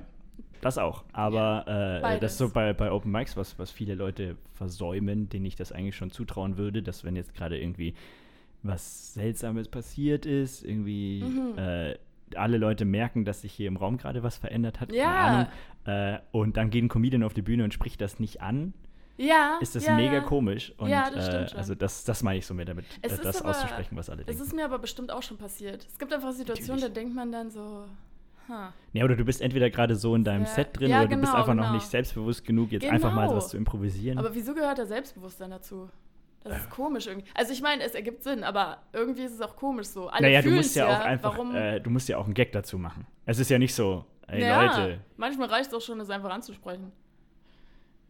das auch. Aber ja, äh, das ist so bei, bei Open Mics, was, was viele Leute versäumen, denen ich das eigentlich schon zutrauen würde, dass wenn jetzt gerade irgendwie was Seltsames passiert ist, irgendwie mhm. äh, alle Leute merken, dass sich hier im Raum gerade was verändert hat, ja. Äh, und dann geht ein Comedian auf die Bühne und spricht das nicht an. Ja, ist das ja, mega komisch. Und, ja, das stimmt äh. Also das, das meine ich so mehr damit, äh, das aber, auszusprechen, was alle denken. Es ist mir aber bestimmt auch schon passiert. Es gibt einfach Situationen, Natürlich. da denkt man dann so, Huh. Ja, oder du bist entweder gerade so in deinem ja. Set drin ja, oder genau, du bist einfach genau. noch nicht selbstbewusst genug, jetzt genau. einfach mal was zu improvisieren. Aber wieso gehört da Selbstbewusstsein dazu? Das ist komisch irgendwie. Also ich meine, es ergibt Sinn, aber irgendwie ist es auch komisch so. Alle naja, du musst ja, ja auch einfach, äh, du musst ja auch einen Gag dazu machen. Es ist ja nicht so, ey ja, Leute. Manchmal reicht es auch schon, es einfach anzusprechen.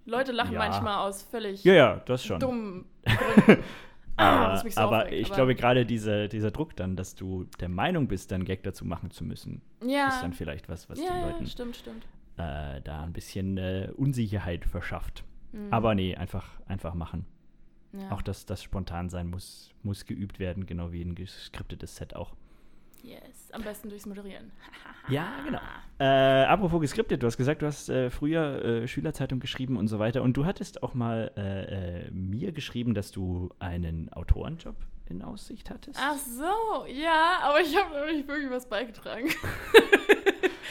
Leute lachen ja. manchmal aus völlig ja, ja, das schon. dummen Gründen. Ah, so aber aufregt, ich aber glaube, gerade diese, dieser Druck dann, dass du der Meinung bist, dann Gag dazu machen zu müssen, ja. ist dann vielleicht was, was ja, den Leuten stimmt, stimmt. Äh, da ein bisschen äh, Unsicherheit verschafft. Mhm. Aber nee, einfach, einfach machen. Ja. Auch das, das spontan sein muss, muss geübt werden, genau wie ein geskriptetes Set auch. Yes, am besten durchs Moderieren. ja, genau. Äh, apropos geskriptet, du hast gesagt, du hast äh, früher äh, Schülerzeitung geschrieben und so weiter. Und du hattest auch mal äh, äh, mir geschrieben, dass du einen Autorenjob in Aussicht hattest. Ach so, ja, aber ich habe noch nicht wirklich was beigetragen.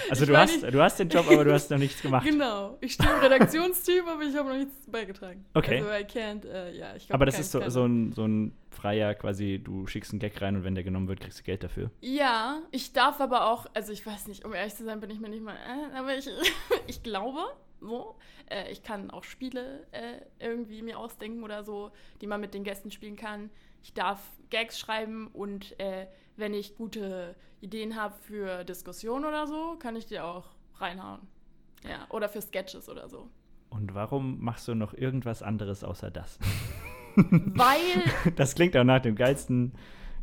Also du hast, du hast den Job, aber du hast noch nichts gemacht. Genau. Ich stehe im Redaktionsteam, aber ich habe noch nichts beigetragen. Okay. Also I can't, uh, ja, ich glaub, Aber das ist so, so, ein, so ein freier quasi, du schickst einen Gag rein und wenn der genommen wird, kriegst du Geld dafür. Ja, ich darf aber auch, also ich weiß nicht, um ehrlich zu sein, bin ich mir nicht mal, äh, aber ich, ich glaube, so, äh, ich kann auch Spiele äh, irgendwie mir ausdenken oder so, die man mit den Gästen spielen kann. Ich darf Gags schreiben und äh, wenn ich gute Ideen habe für Diskussionen oder so, kann ich die auch reinhauen. Ja, oder für Sketches oder so. Und warum machst du noch irgendwas anderes außer das? Weil. das klingt auch nach dem geilsten,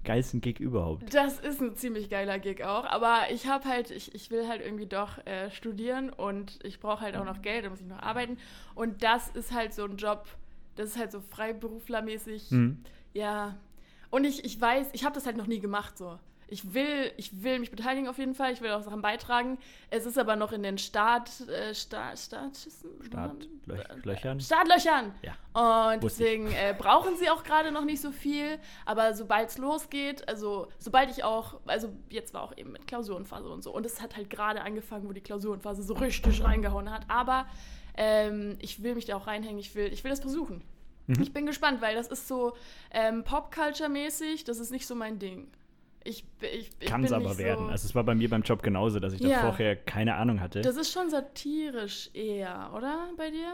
geilsten Gig überhaupt. Das ist ein ziemlich geiler Gig auch. Aber ich habe halt, ich, ich will halt irgendwie doch äh, studieren und ich brauche halt auch noch Geld, da muss ich noch arbeiten. Und das ist halt so ein Job, das ist halt so freiberuflermäßig. Mhm. Ja, und ich, ich weiß, ich habe das halt noch nie gemacht so. Ich will, ich will mich beteiligen auf jeden Fall, ich will auch Sachen beitragen. Es ist aber noch in den Start, äh, Start, Startschissen? Startlöchern? Startlöchern! Ja. Und deswegen äh, brauchen sie auch gerade noch nicht so viel. Aber sobald es losgeht, also sobald ich auch, also jetzt war auch eben mit Klausurenphase und so. Und es hat halt gerade angefangen, wo die Klausurenphase so richtig reingehauen hat. Aber ähm, ich will mich da auch reinhängen, ich will, ich will das versuchen. Mhm. Ich bin gespannt, weil das ist so ähm, Pop-Culture-mäßig, das ist nicht so mein Ding. Ich, ich, ich Kann es aber werden. So, Also es war bei mir beim Job genauso, dass ich Ja. da vorher keine Ahnung hatte. das ist schon satirisch eher, oder? Bei dir?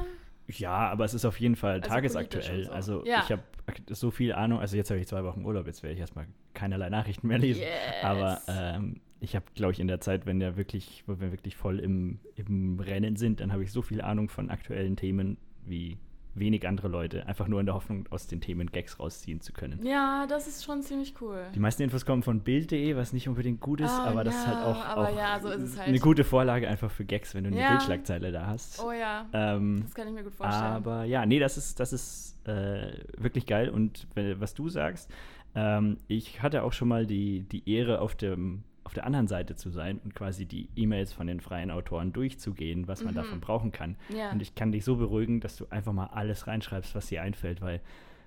ja, aber es ist auf jeden Fall Also tagesaktuell. und so. Also Ja. ich habe so viel Ahnung. Also jetzt habe ich zwei Wochen Urlaub, jetzt werde ich erstmal keinerlei Nachrichten mehr lesen. Yes. Aber ähm, ich habe, glaube ich, in der Zeit, wenn der wirklich, wo wir wirklich voll im, im Rennen sind, dann habe ich so viel Ahnung von aktuellen Themen wie wenig andere Leute, einfach nur in der Hoffnung, aus den Themen Gags rausziehen zu können. Ja, das ist schon ziemlich cool. Die meisten Infos kommen von Bild.de, was nicht unbedingt gut ist, Ah, aber das ist halt ja, auch, auch ja, so ist es halt. eine gute Vorlage einfach für Gags, wenn du eine Ja. Bildschlagzeile da hast. Oh ja, Ähm, das kann ich mir gut vorstellen. aber ja, nee, das ist, das ist äh, wirklich geil. Und wenn, was du sagst, ähm, ich hatte auch schon mal die, die Ehre, auf, dem, auf der anderen Seite zu sein und quasi die E-Mails von den freien Autoren durchzugehen, was man Mhm. davon brauchen kann. ja. Und ich kann dich so beruhigen, dass du einfach mal alles reinschreibst, was dir einfällt, weil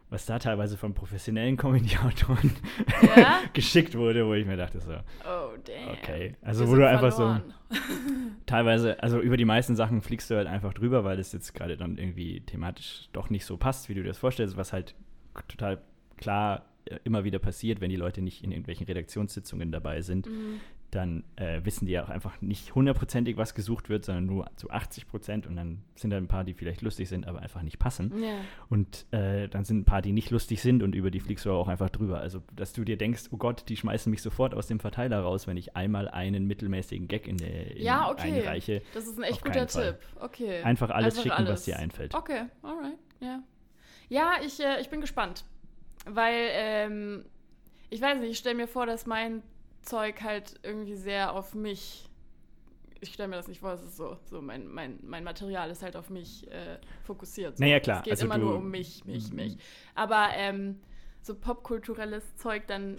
was da teilweise von professionellen Comedy-Autoren Ja? geschickt wurde, wo ich mir dachte so, oh, damn. okay. Also wo du einfach so teilweise, also über die meisten Sachen fliegst du halt einfach drüber, weil es jetzt gerade dann irgendwie thematisch doch nicht so passt, wie du dir das vorstellst, was halt total klar immer wieder passiert, wenn die Leute nicht in irgendwelchen Redaktionssitzungen dabei sind, Mhm. dann äh, wissen die ja auch einfach nicht hundertprozentig, was gesucht wird, sondern nur zu 80 Prozent und dann sind da ein paar, die vielleicht lustig sind, aber einfach nicht passen. Ja. Und äh, dann sind ein paar, die nicht lustig sind und über die fliegst du auch einfach drüber. Also, dass du dir denkst, oh Gott, die schmeißen mich sofort aus dem Verteiler raus, wenn ich einmal einen mittelmäßigen Gag in, der, in Ja, okay. einreiche. Das ist ein echt Auf guter. Tipp. Okay. Einfach alles Einfach schicken, was alles. dir einfällt. Okay, alright, ja. Ja, ich, äh, ich bin gespannt. Weil, ähm, ich weiß nicht, ich stelle mir vor, dass mein Zeug halt irgendwie sehr auf mich. Ich stelle mir das nicht vor, es ist so, so mein, mein, mein Material ist halt auf mich äh, fokussiert. So. Naja, klar, Es geht also immer nur um mich, mich, mich. Aber ähm, so popkulturelles Zeug dann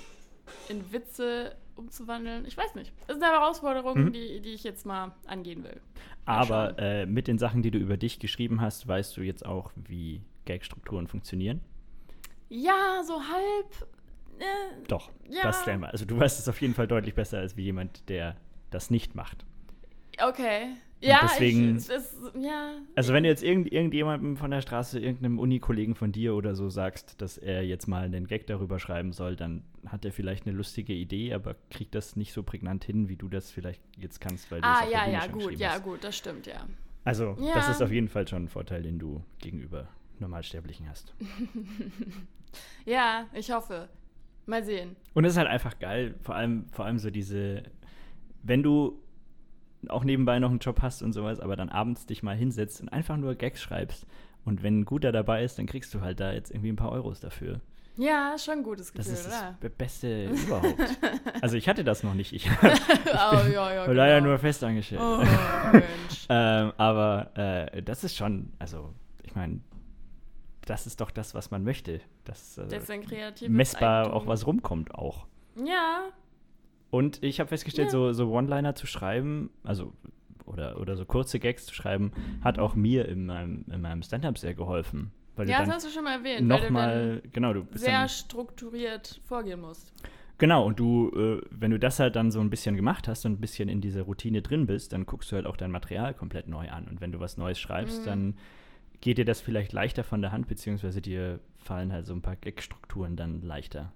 in Witze umzuwandeln, ich weiß nicht. Das ist eine Herausforderung, Mhm. die, die ich jetzt mal angehen will. Aber äh, mit den Sachen, die du über dich geschrieben hast, weißt du jetzt auch, wie Gag-Strukturen funktionieren? Ja, so halb. Äh, Doch, Ja. das wir. Also du weißt es auf jeden Fall deutlich besser als wie jemand, der das nicht macht. Okay. Ja, deswegen- ich, es, ja. Also wenn du jetzt irgend, irgendjemandem von der Straße, irgendeinem Unikollegen von dir oder so sagst, dass er jetzt mal einen Gag darüber schreiben soll, dann hat er vielleicht eine lustige Idee, aber kriegt das nicht so prägnant hin, wie du das vielleicht jetzt kannst, weil du es Ah, auf der ja, Bühne ja, gut, geschrieben ja, hast. gut, das stimmt, ja. Also Ja. das ist auf jeden Fall schon ein Vorteil, den du gegenüber Normalsterblichen hast. Ja, ich hoffe. Mal sehen. Und es ist halt einfach geil, vor allem, vor allem so diese, wenn du auch nebenbei noch einen Job hast und sowas, aber dann abends dich mal hinsetzt und einfach nur Gags schreibst und wenn ein guter dabei ist, dann kriegst du halt da jetzt irgendwie ein paar Euros dafür. Ja, ist schon ein gutes Das Gefühl, ist das oder? Be- Beste überhaupt. also ich hatte das noch nicht. Ich oh, ja, ja, war leider genau. nur festangestellt. Oh. Ähm, aber äh, das ist schon, also ich meine, das ist doch das, was man möchte. Das, äh, Das kreatives messbar Eigentum. auch was rumkommt auch. Ja, Und ich habe festgestellt, Ja. so, so One-Liner zu schreiben, also oder, oder so kurze Gags zu schreiben, hat auch mir in meinem, in meinem Stand-up sehr geholfen. Weil ja, das hast du schon mal erwähnt, weil du nochmal, genau, du bist sehr strukturiert vorgehen musst. genau, und du, äh, wenn du das halt dann so ein bisschen gemacht hast und ein bisschen in dieser Routine drin bist, dann guckst du halt auch dein Material komplett neu an. Und wenn du was Neues schreibst, Mhm. dann geht dir das vielleicht leichter von der Hand, beziehungsweise dir fallen halt so ein paar Gag-Strukturen dann leichter.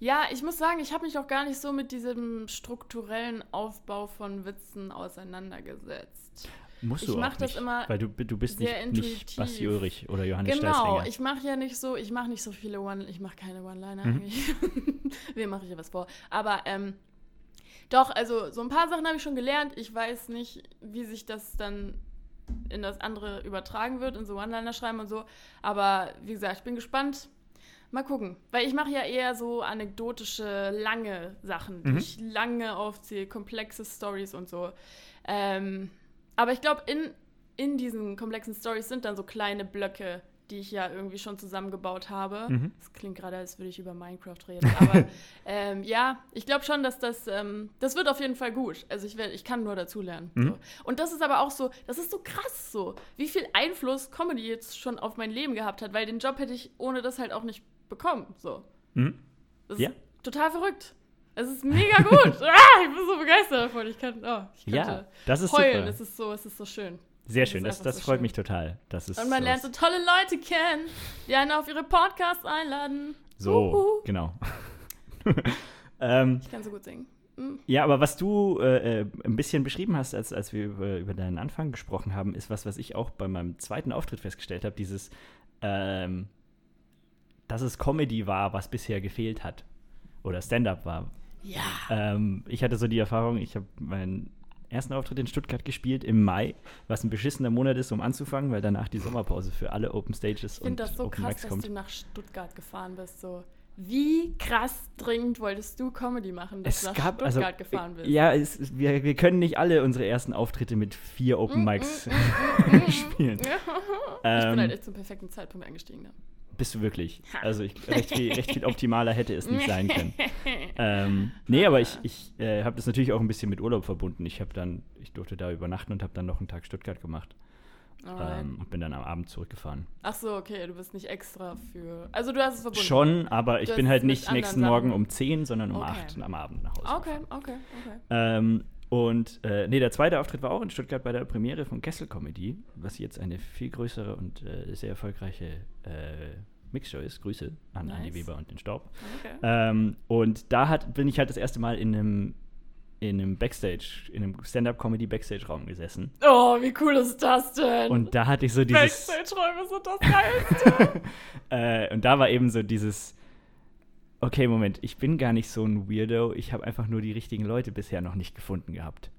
Ja, ich muss sagen, ich habe mich auch gar nicht so mit diesem strukturellen Aufbau von Witzen auseinandergesetzt. Musst Ich du auch mach das nicht, immer weil du, du bist nicht, sehr nicht intuitiv. Basti Ulrich oder Johannes Genau, ich mache ja nicht so, ich mache nicht so viele One, ich mache keine One-Liner Mhm. eigentlich. Wem mache ich ja was vor? Aber ähm, doch, also so ein paar Sachen habe ich schon gelernt. Ich weiß nicht, wie sich das dann in das andere übertragen wird, in so One-Liner schreiben und so. Aber wie gesagt, ich bin gespannt. Mal gucken. Weil ich mache ja eher so anekdotische, lange Sachen, die Mhm. ich lange aufziehe, komplexe Stories und so. Ähm, aber ich glaube, in, in diesen komplexen Stories sind dann so kleine Blöcke, die ich ja irgendwie schon zusammengebaut habe. Mhm. Das klingt gerade, als würde ich über Minecraft reden. Aber ähm, ja, ich glaube schon, dass das, ähm, das wird auf jeden Fall gut. Also ich, werd, ich kann nur dazulernen. Mhm. So. Und das ist aber auch so, das ist so krass so, wie viel Einfluss Comedy jetzt schon auf mein Leben gehabt hat, weil den Job hätte ich ohne das halt auch nicht bekommen. So. Mhm. Das Ja. ist total verrückt. Es ist mega gut. ah, ich bin so begeistert davon. Ich kann, oh, ich Ja, könnte das ist heulen. super. Es ist so, es ist so schön. Sehr schön, das, das so freut schön. mich total. Das ist Und man lernt so tolle Leute kennen, die einen auf ihre Podcasts einladen. So, Uhu. genau. Ähm, Ich kann so gut singen. Hm. ja, aber was du äh, äh, ein bisschen beschrieben hast, als, als wir über, über deinen Anfang gesprochen haben, ist was, was ich auch bei meinem zweiten Auftritt festgestellt habe, dieses, ähm, dass es Comedy war, was bisher gefehlt hat. Oder Stand-up war. Ja. Ähm, ich hatte so die Erfahrung, ich habe meinen ersten Auftritt in Stuttgart gespielt im Mai, was ein beschissener Monat ist, um anzufangen, weil danach die Sommerpause für alle Open Stages Ich und finde das so Open krass, dass kommt. du nach Stuttgart gefahren bist. So. Wie krass dringend wolltest du Comedy machen, dass Es du nach gab, Stuttgart also, gefahren bist? ja, es, wir, wir können nicht alle unsere ersten Auftritte mit vier Open Mics spielen. ich bin Ähm, halt echt zum perfekten Zeitpunkt eingestiegen. Ne? Bist du wirklich? Also ich, recht, viel, recht viel optimaler hätte es nicht sein können. Ähm, nee, aber ich, ich äh, habe das natürlich auch ein bisschen mit Urlaub verbunden. Ich habe dann, ich durfte da übernachten und habe dann noch einen Tag Stuttgart gemacht ähm, und bin dann am Abend zurückgefahren. Ach so, okay, du bist nicht extra für. Also du hast es verbunden. Schon, aber ich bin halt nicht nächsten Morgen um 10, sondern um Okay. 8 am Abend nach Hause. Okay, okay, okay. Ähm, und äh, nee, der zweite Auftritt war auch in Stuttgart bei der Premiere von Kessel Comedy, was jetzt eine viel größere und äh, sehr erfolgreiche äh, Mixshow ist. Grüße an Nice. Andi Weber und den Staub. okay. Ähm, und da hat, bin ich halt das erste Mal in einem, in einem Backstage, in einem Stand-Up-Comedy-Backstage-Raum gesessen. Oh, wie cool ist das denn? Und da hatte ich so dieses. Backstage-Räume sind das Geilste. äh, und da war eben so dieses. Okay, Moment, ich bin gar nicht so ein Weirdo. Ich habe einfach nur die richtigen Leute bisher noch nicht gefunden gehabt.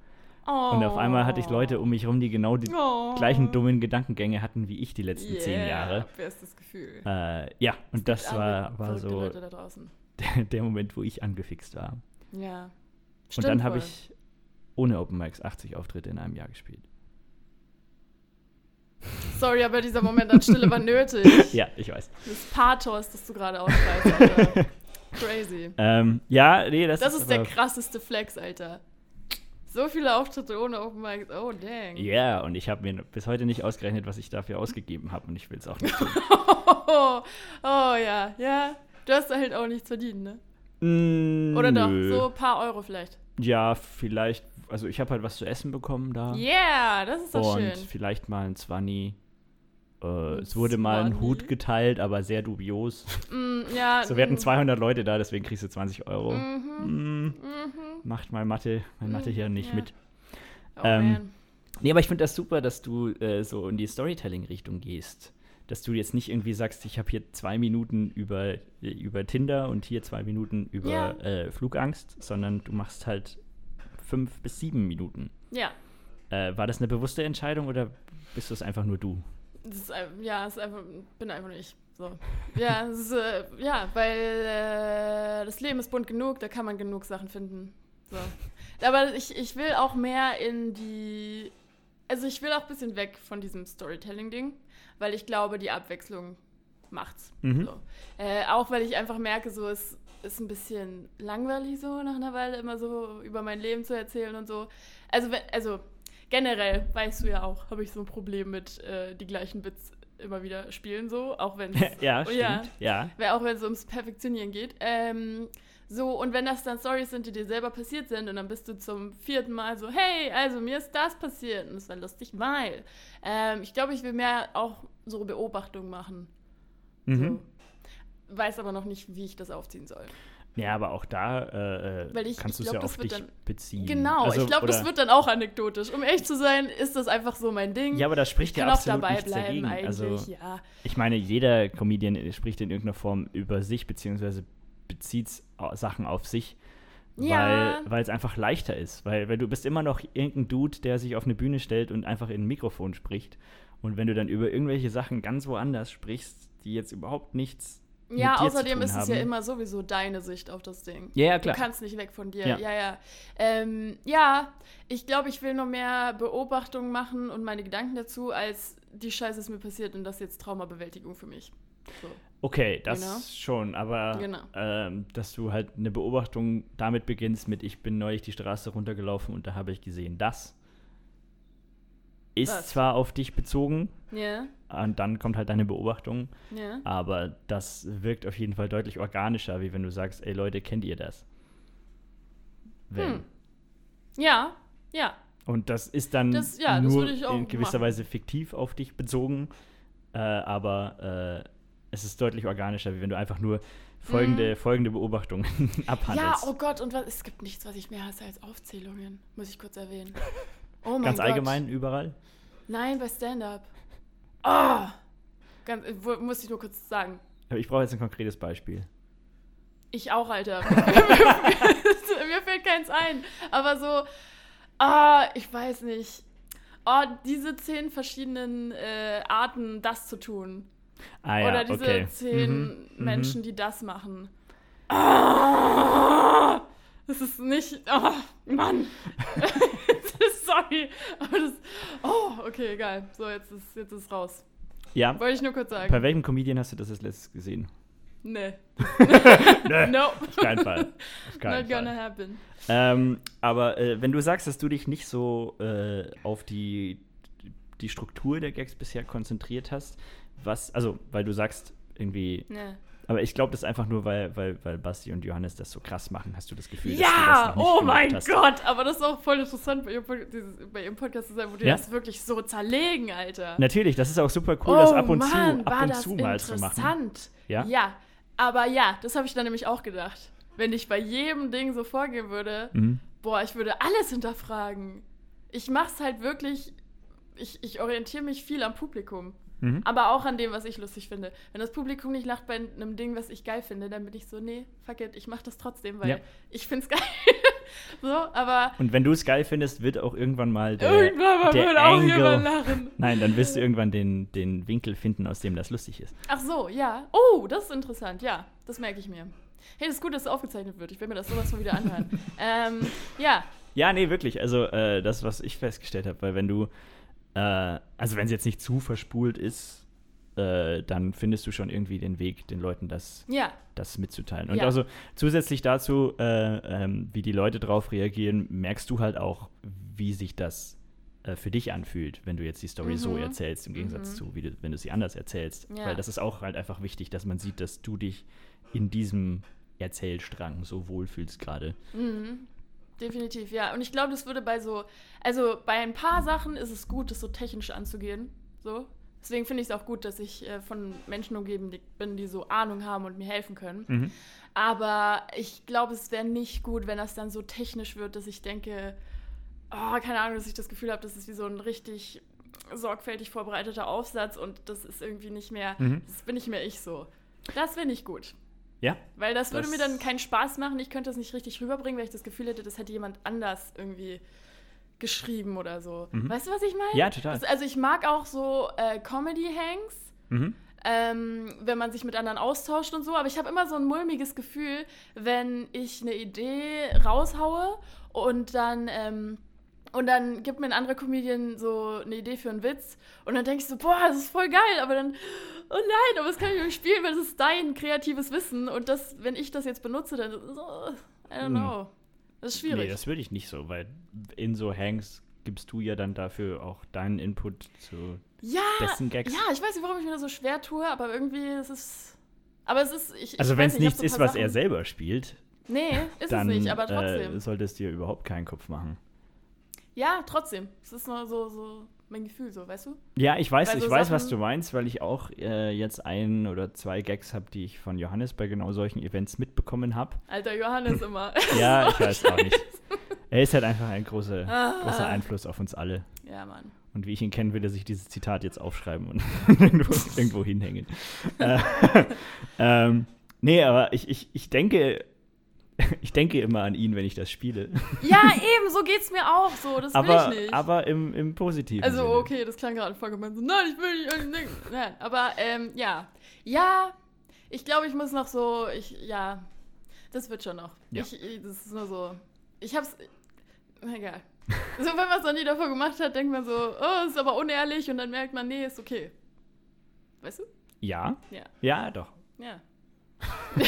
Oh. Und auf einmal hatte ich Leute um mich rum, die genau die oh. gleichen dummen Gedankengänge hatten wie ich die letzten yeah. zehn Jahre. Bestes Gefühl. Äh, ja, und das Alle war, war so der, der Moment, wo ich angefixt war. Ja. und dann habe ich ohne Open Mics 80 Auftritte in einem Jahr gespielt. Sorry, aber dieser Moment an Stille war nötig. Ja, ich weiß. Das Pathos, das du gerade ausschreibst. Crazy. Ähm, ja, nee, das, Das ist der aber- krasseste Flex, Alter. So viele Auftritte ohne Open Mics. Oh, dang. Ja, und ich habe mir bis heute nicht ausgerechnet, was ich dafür ausgegeben habe und ich will es auch nicht tun. Oh, ja, ja. Du hast da halt auch nichts verdient, ne? Mm, Oder doch, nö. so ein paar Euro vielleicht. Ja, vielleicht, also ich habe halt was zu essen bekommen da. Yeah, das ist doch und schön. vielleicht mal ein Zwanni. Äh, es wurde mal ein? Hut geteilt, aber sehr dubios. Mm, ja, So, wir hatten mm, 200 Leute da, deswegen kriegst du 20 Euro. Mhm, Mm, mhm. macht mein Mathe, mein Mathe hier nicht Ja. mit. Oh, Ähm. Nee, aber ich finde das super, dass du äh, so in die Storytelling-Richtung gehst. Dass du jetzt nicht irgendwie sagst, ich habe hier zwei Minuten über, äh, über Tinder und hier zwei Minuten über Ja. äh, Flugangst, sondern du machst halt fünf bis sieben Minuten. Ja, Äh, war das eine bewusste Entscheidung oder bist du es einfach nur du? Ist, ja, es ist einfach, bin einfach nur ich. So. Ja, ist, äh, ja, weil äh, das Leben ist bunt genug, da kann man genug Sachen finden. So. Aber ich, ich will auch mehr in die. Also ich will auch ein bisschen weg von diesem Storytelling-Ding, weil ich glaube, die Abwechslung macht's. Mhm. So. Äh, auch weil ich einfach merke, so es ist ein bisschen langweilig so nach einer Weile immer so über mein Leben zu erzählen und so. Also also generell weißt du ja auch, habe ich so ein Problem mit äh, die gleichen Bits immer wieder spielen so, auch wenn ja, Oh, ja. Ja. Auch wenn es ums Perfektionieren geht. Ähm, so, und wenn das dann Stories sind, die dir selber passiert sind, und dann bist du zum vierten Mal so, hey, also mir ist das passiert, und es war lustig, weil. Ähm, ich glaube, ich will mehr auch so Beobachtungen machen. Mhm. So. Weiß aber noch nicht, wie ich das aufziehen soll. Ja, aber auch da äh, äh, Weil ich- kannst du es ja auf dich dann- beziehen. Genau, Also, ich glaube, das wird dann auch anekdotisch. Um ehrlich zu sein, ist das einfach so mein Ding. Ja, aber da spricht ich ja absolut dabei nichts dagegen. eigentlich, Also, ja. ich meine, jeder Comedian spricht in irgendeiner Form über sich, beziehungsweise bezieht Sachen auf sich, Ja. weil es einfach leichter ist. Weil, weil du bist immer noch irgendein Dude, der sich auf eine Bühne stellt und einfach in ein Mikrofon spricht. Und wenn du dann über irgendwelche Sachen ganz woanders sprichst, die jetzt überhaupt nichts Ja, außerdem ist es ja immer sowieso deine Sicht auf das Ding. Ja, ja, klar. Du kannst nicht weg von dir. Ja. Ja, ja. Ähm, ja, ich glaube, ich will noch mehr Beobachtungen machen und meine Gedanken dazu, als die Scheiße ist mir passiert und das ist jetzt Traumabewältigung für mich. So. Okay, das Genau. schon, aber Genau. ähm, dass du halt eine Beobachtung damit beginnst mit, ich bin neulich die Straße runtergelaufen und da habe ich gesehen, das ist Was? zwar auf dich bezogen Ja, und dann kommt halt deine Beobachtung, ja. aber das wirkt auf jeden Fall deutlich organischer, wie wenn du sagst, ey Leute, kennt ihr das? Wenn. Hm. Ja, ja. Und das ist dann Das- ja, nur in gewisser machen. Weise fiktiv auf dich bezogen, äh, aber äh, es ist deutlich organischer, wie wenn du einfach nur folgende, folgende Beobachtungen Ja, abhandelst. oh Gott, und was, es gibt nichts, was ich mehr hasse als Aufzählungen, muss ich kurz erwähnen. Oh mein Ganz Gott. allgemein, überall. Nein, bei Stand-Up. Oh! Ganz, äh, muss ich nur kurz sagen. Aber ich brauche jetzt ein konkretes Beispiel. Ich auch, Alter. Mir fällt keins ein. Aber so, ah, ich weiß nicht. Oh, diese zehn verschiedenen äh, Arten, das zu tun. Ah ja, Oder diese okay. zehn Mhm, mhm. Menschen, die das machen. Ah, das ist nicht. Oh, Mann. Sorry. Aber das. Oh, okay, egal. So, jetzt ist jetzt ist raus. Ja, Wollte ich nur kurz bei sagen. welchem Comedian hast du das als letztes gesehen? Nee. Nö, Nope. auf keinen Fall. Auf keinen Not gonna Fall. happen. Ähm, aber äh, wenn du sagst, dass du dich nicht so äh, auf die, die Struktur der Gags bisher konzentriert hast, was, also, weil du sagst, irgendwie, Nee. Aber ich glaube, das ist einfach nur, weil, weil, weil Basti und Johannes das so krass machen, hast du das Gefühl, dass du Ja, das noch oh mein hast. Gott, aber das ist auch voll interessant, bei ihrem, bei ihrem Podcast zu sein, wo die Ja? das wirklich so zerlegen, Alter. Natürlich, das ist auch super cool, oh das ab und Mann, zu, ab und das zu mal zu machen. interessant. Ja? Ja, aber ja, das habe ich dann nämlich auch gedacht. Wenn ich bei jedem Ding so vorgehen würde, Mhm. boah, ich würde alles hinterfragen. Ich mache es halt wirklich, ich, ich orientiere mich viel am Publikum. Mhm. Aber auch an dem, was ich lustig finde. Wenn das Publikum nicht lacht bei einem Ding, was ich geil finde, dann bin ich so, nee, fuck it, ich mach das trotzdem, weil Ja. ich find's geil. so, aber Und wenn du es geil findest, wird auch irgendwann mal der, irgendwann mal der wird auch jemand lachen. Nein, dann wirst du irgendwann den, den Winkel finden, aus dem das lustig ist. Ach so, ja. Oh, das ist interessant, ja. Das merke ich mir. Hey, das ist gut, dass es aufgezeichnet wird. Ich will mir das sowas mal wieder anhören. ähm, ja, Ja, nee, wirklich. Also, äh, das, was ich festgestellt habe, weil wenn du, äh, also wenn es jetzt nicht zu verspult ist, äh, dann findest du schon irgendwie den Weg, den Leuten das, ja, das mitzuteilen. Und Ja. also zusätzlich dazu, äh, ähm, wie die Leute drauf reagieren, merkst du halt auch, wie sich das äh, für dich anfühlt, wenn du jetzt die Story so Mhm. erzählst, im Gegensatz Mhm. zu, wie du, wenn du sie anders erzählst. Ja. Weil das ist auch halt einfach wichtig, dass man sieht, dass du dich in diesem Erzählstrang so wohlfühlst gerade. Mhm. Definitiv, ja. Und ich glaube, das würde bei so, also bei ein paar Sachen ist es gut, das so technisch anzugehen. So. Deswegen finde ich es auch gut, dass ich äh, von Menschen umgeben bin, die so Ahnung haben und mir helfen können. Mhm. Aber ich glaube, es wäre nicht gut, wenn das dann so technisch wird, dass ich denke, oh, keine Ahnung, dass ich das Gefühl habe, das ist wie so ein richtig sorgfältig vorbereiteter Aufsatz und das ist irgendwie nicht mehr, Mhm. das bin nicht mehr ich so. Das wäre nicht gut. Ja, Weil das würde Das- mir dann keinen Spaß machen. Ich könnte das nicht richtig rüberbringen, weil ich das Gefühl hätte, das hätte jemand anders irgendwie geschrieben oder so. Mhm. Weißt du, was ich meine? Ja, total. Das, also ich mag auch so äh, Comedy-Hangs, Mhm. ähm, wenn man sich mit anderen austauscht und so. Aber ich habe immer so ein mulmiges Gefühl, wenn ich eine Idee raushaue und dann... Ähm, und dann gibt mir ein anderer Comedian so eine Idee für einen Witz. Und dann denke ich so, boah, das ist voll geil. Aber dann, oh nein, aber das kann ich nicht spielen, weil das ist dein kreatives Wissen. Und das, wenn ich das jetzt benutze, dann, so, I don't Hm. know. Das ist schwierig. Nee, das würde ich nicht so, weil in so Hangs gibst du ja dann dafür auch deinen Input zu ja, dessen Gags. ja, ich weiß nicht, warum ich mir das so schwer tue, aber irgendwie ist es. Aber es ist. Ich, also wenn es nicht, ich nichts so ist, was er Sachen- selber spielt, Nee, ist dann es nicht, aber trotzdem. Äh, solltest dir überhaupt keinen Kopf machen. Ja, trotzdem. Es ist nur so, so mein Gefühl, so, weißt du? Ja, ich weiß, Bei ich so weiß, was du meinst, weil ich auch äh, jetzt ein oder zwei Gags habe, die ich von Johannes bei genau solchen Events mitbekommen habe. Alter Johannes immer. Ja, ich weiß auch nicht. Er ist halt einfach ein großer, Ah. großer Einfluss auf uns alle. ja, Mann. Und wie ich ihn kenne, will er sich dieses Zitat jetzt aufschreiben und irgendwo, irgendwo hinhängen. äh, ähm, nee, aber ich, ich, ich denke, ich denke immer an ihn, wenn ich das spiele. Ja, eben, so geht's mir auch so. Das will aber ich nicht. aber im, im positiven Also, Sinne. okay, das klang gerade voll gemein. So, nein, ich will nicht unbedingt. Nein, aber ähm, ja. Ja, ich glaube, ich muss noch so. Ich, ja, das wird schon noch. Ja. Ich- das ist nur so. Ich hab's. Egal. So, wenn man es noch nie davor gemacht hat, denkt man so, oh, ist aber unehrlich und dann merkt man, nee, ist okay. Weißt du? Ja, Ja. ja, doch. Ja.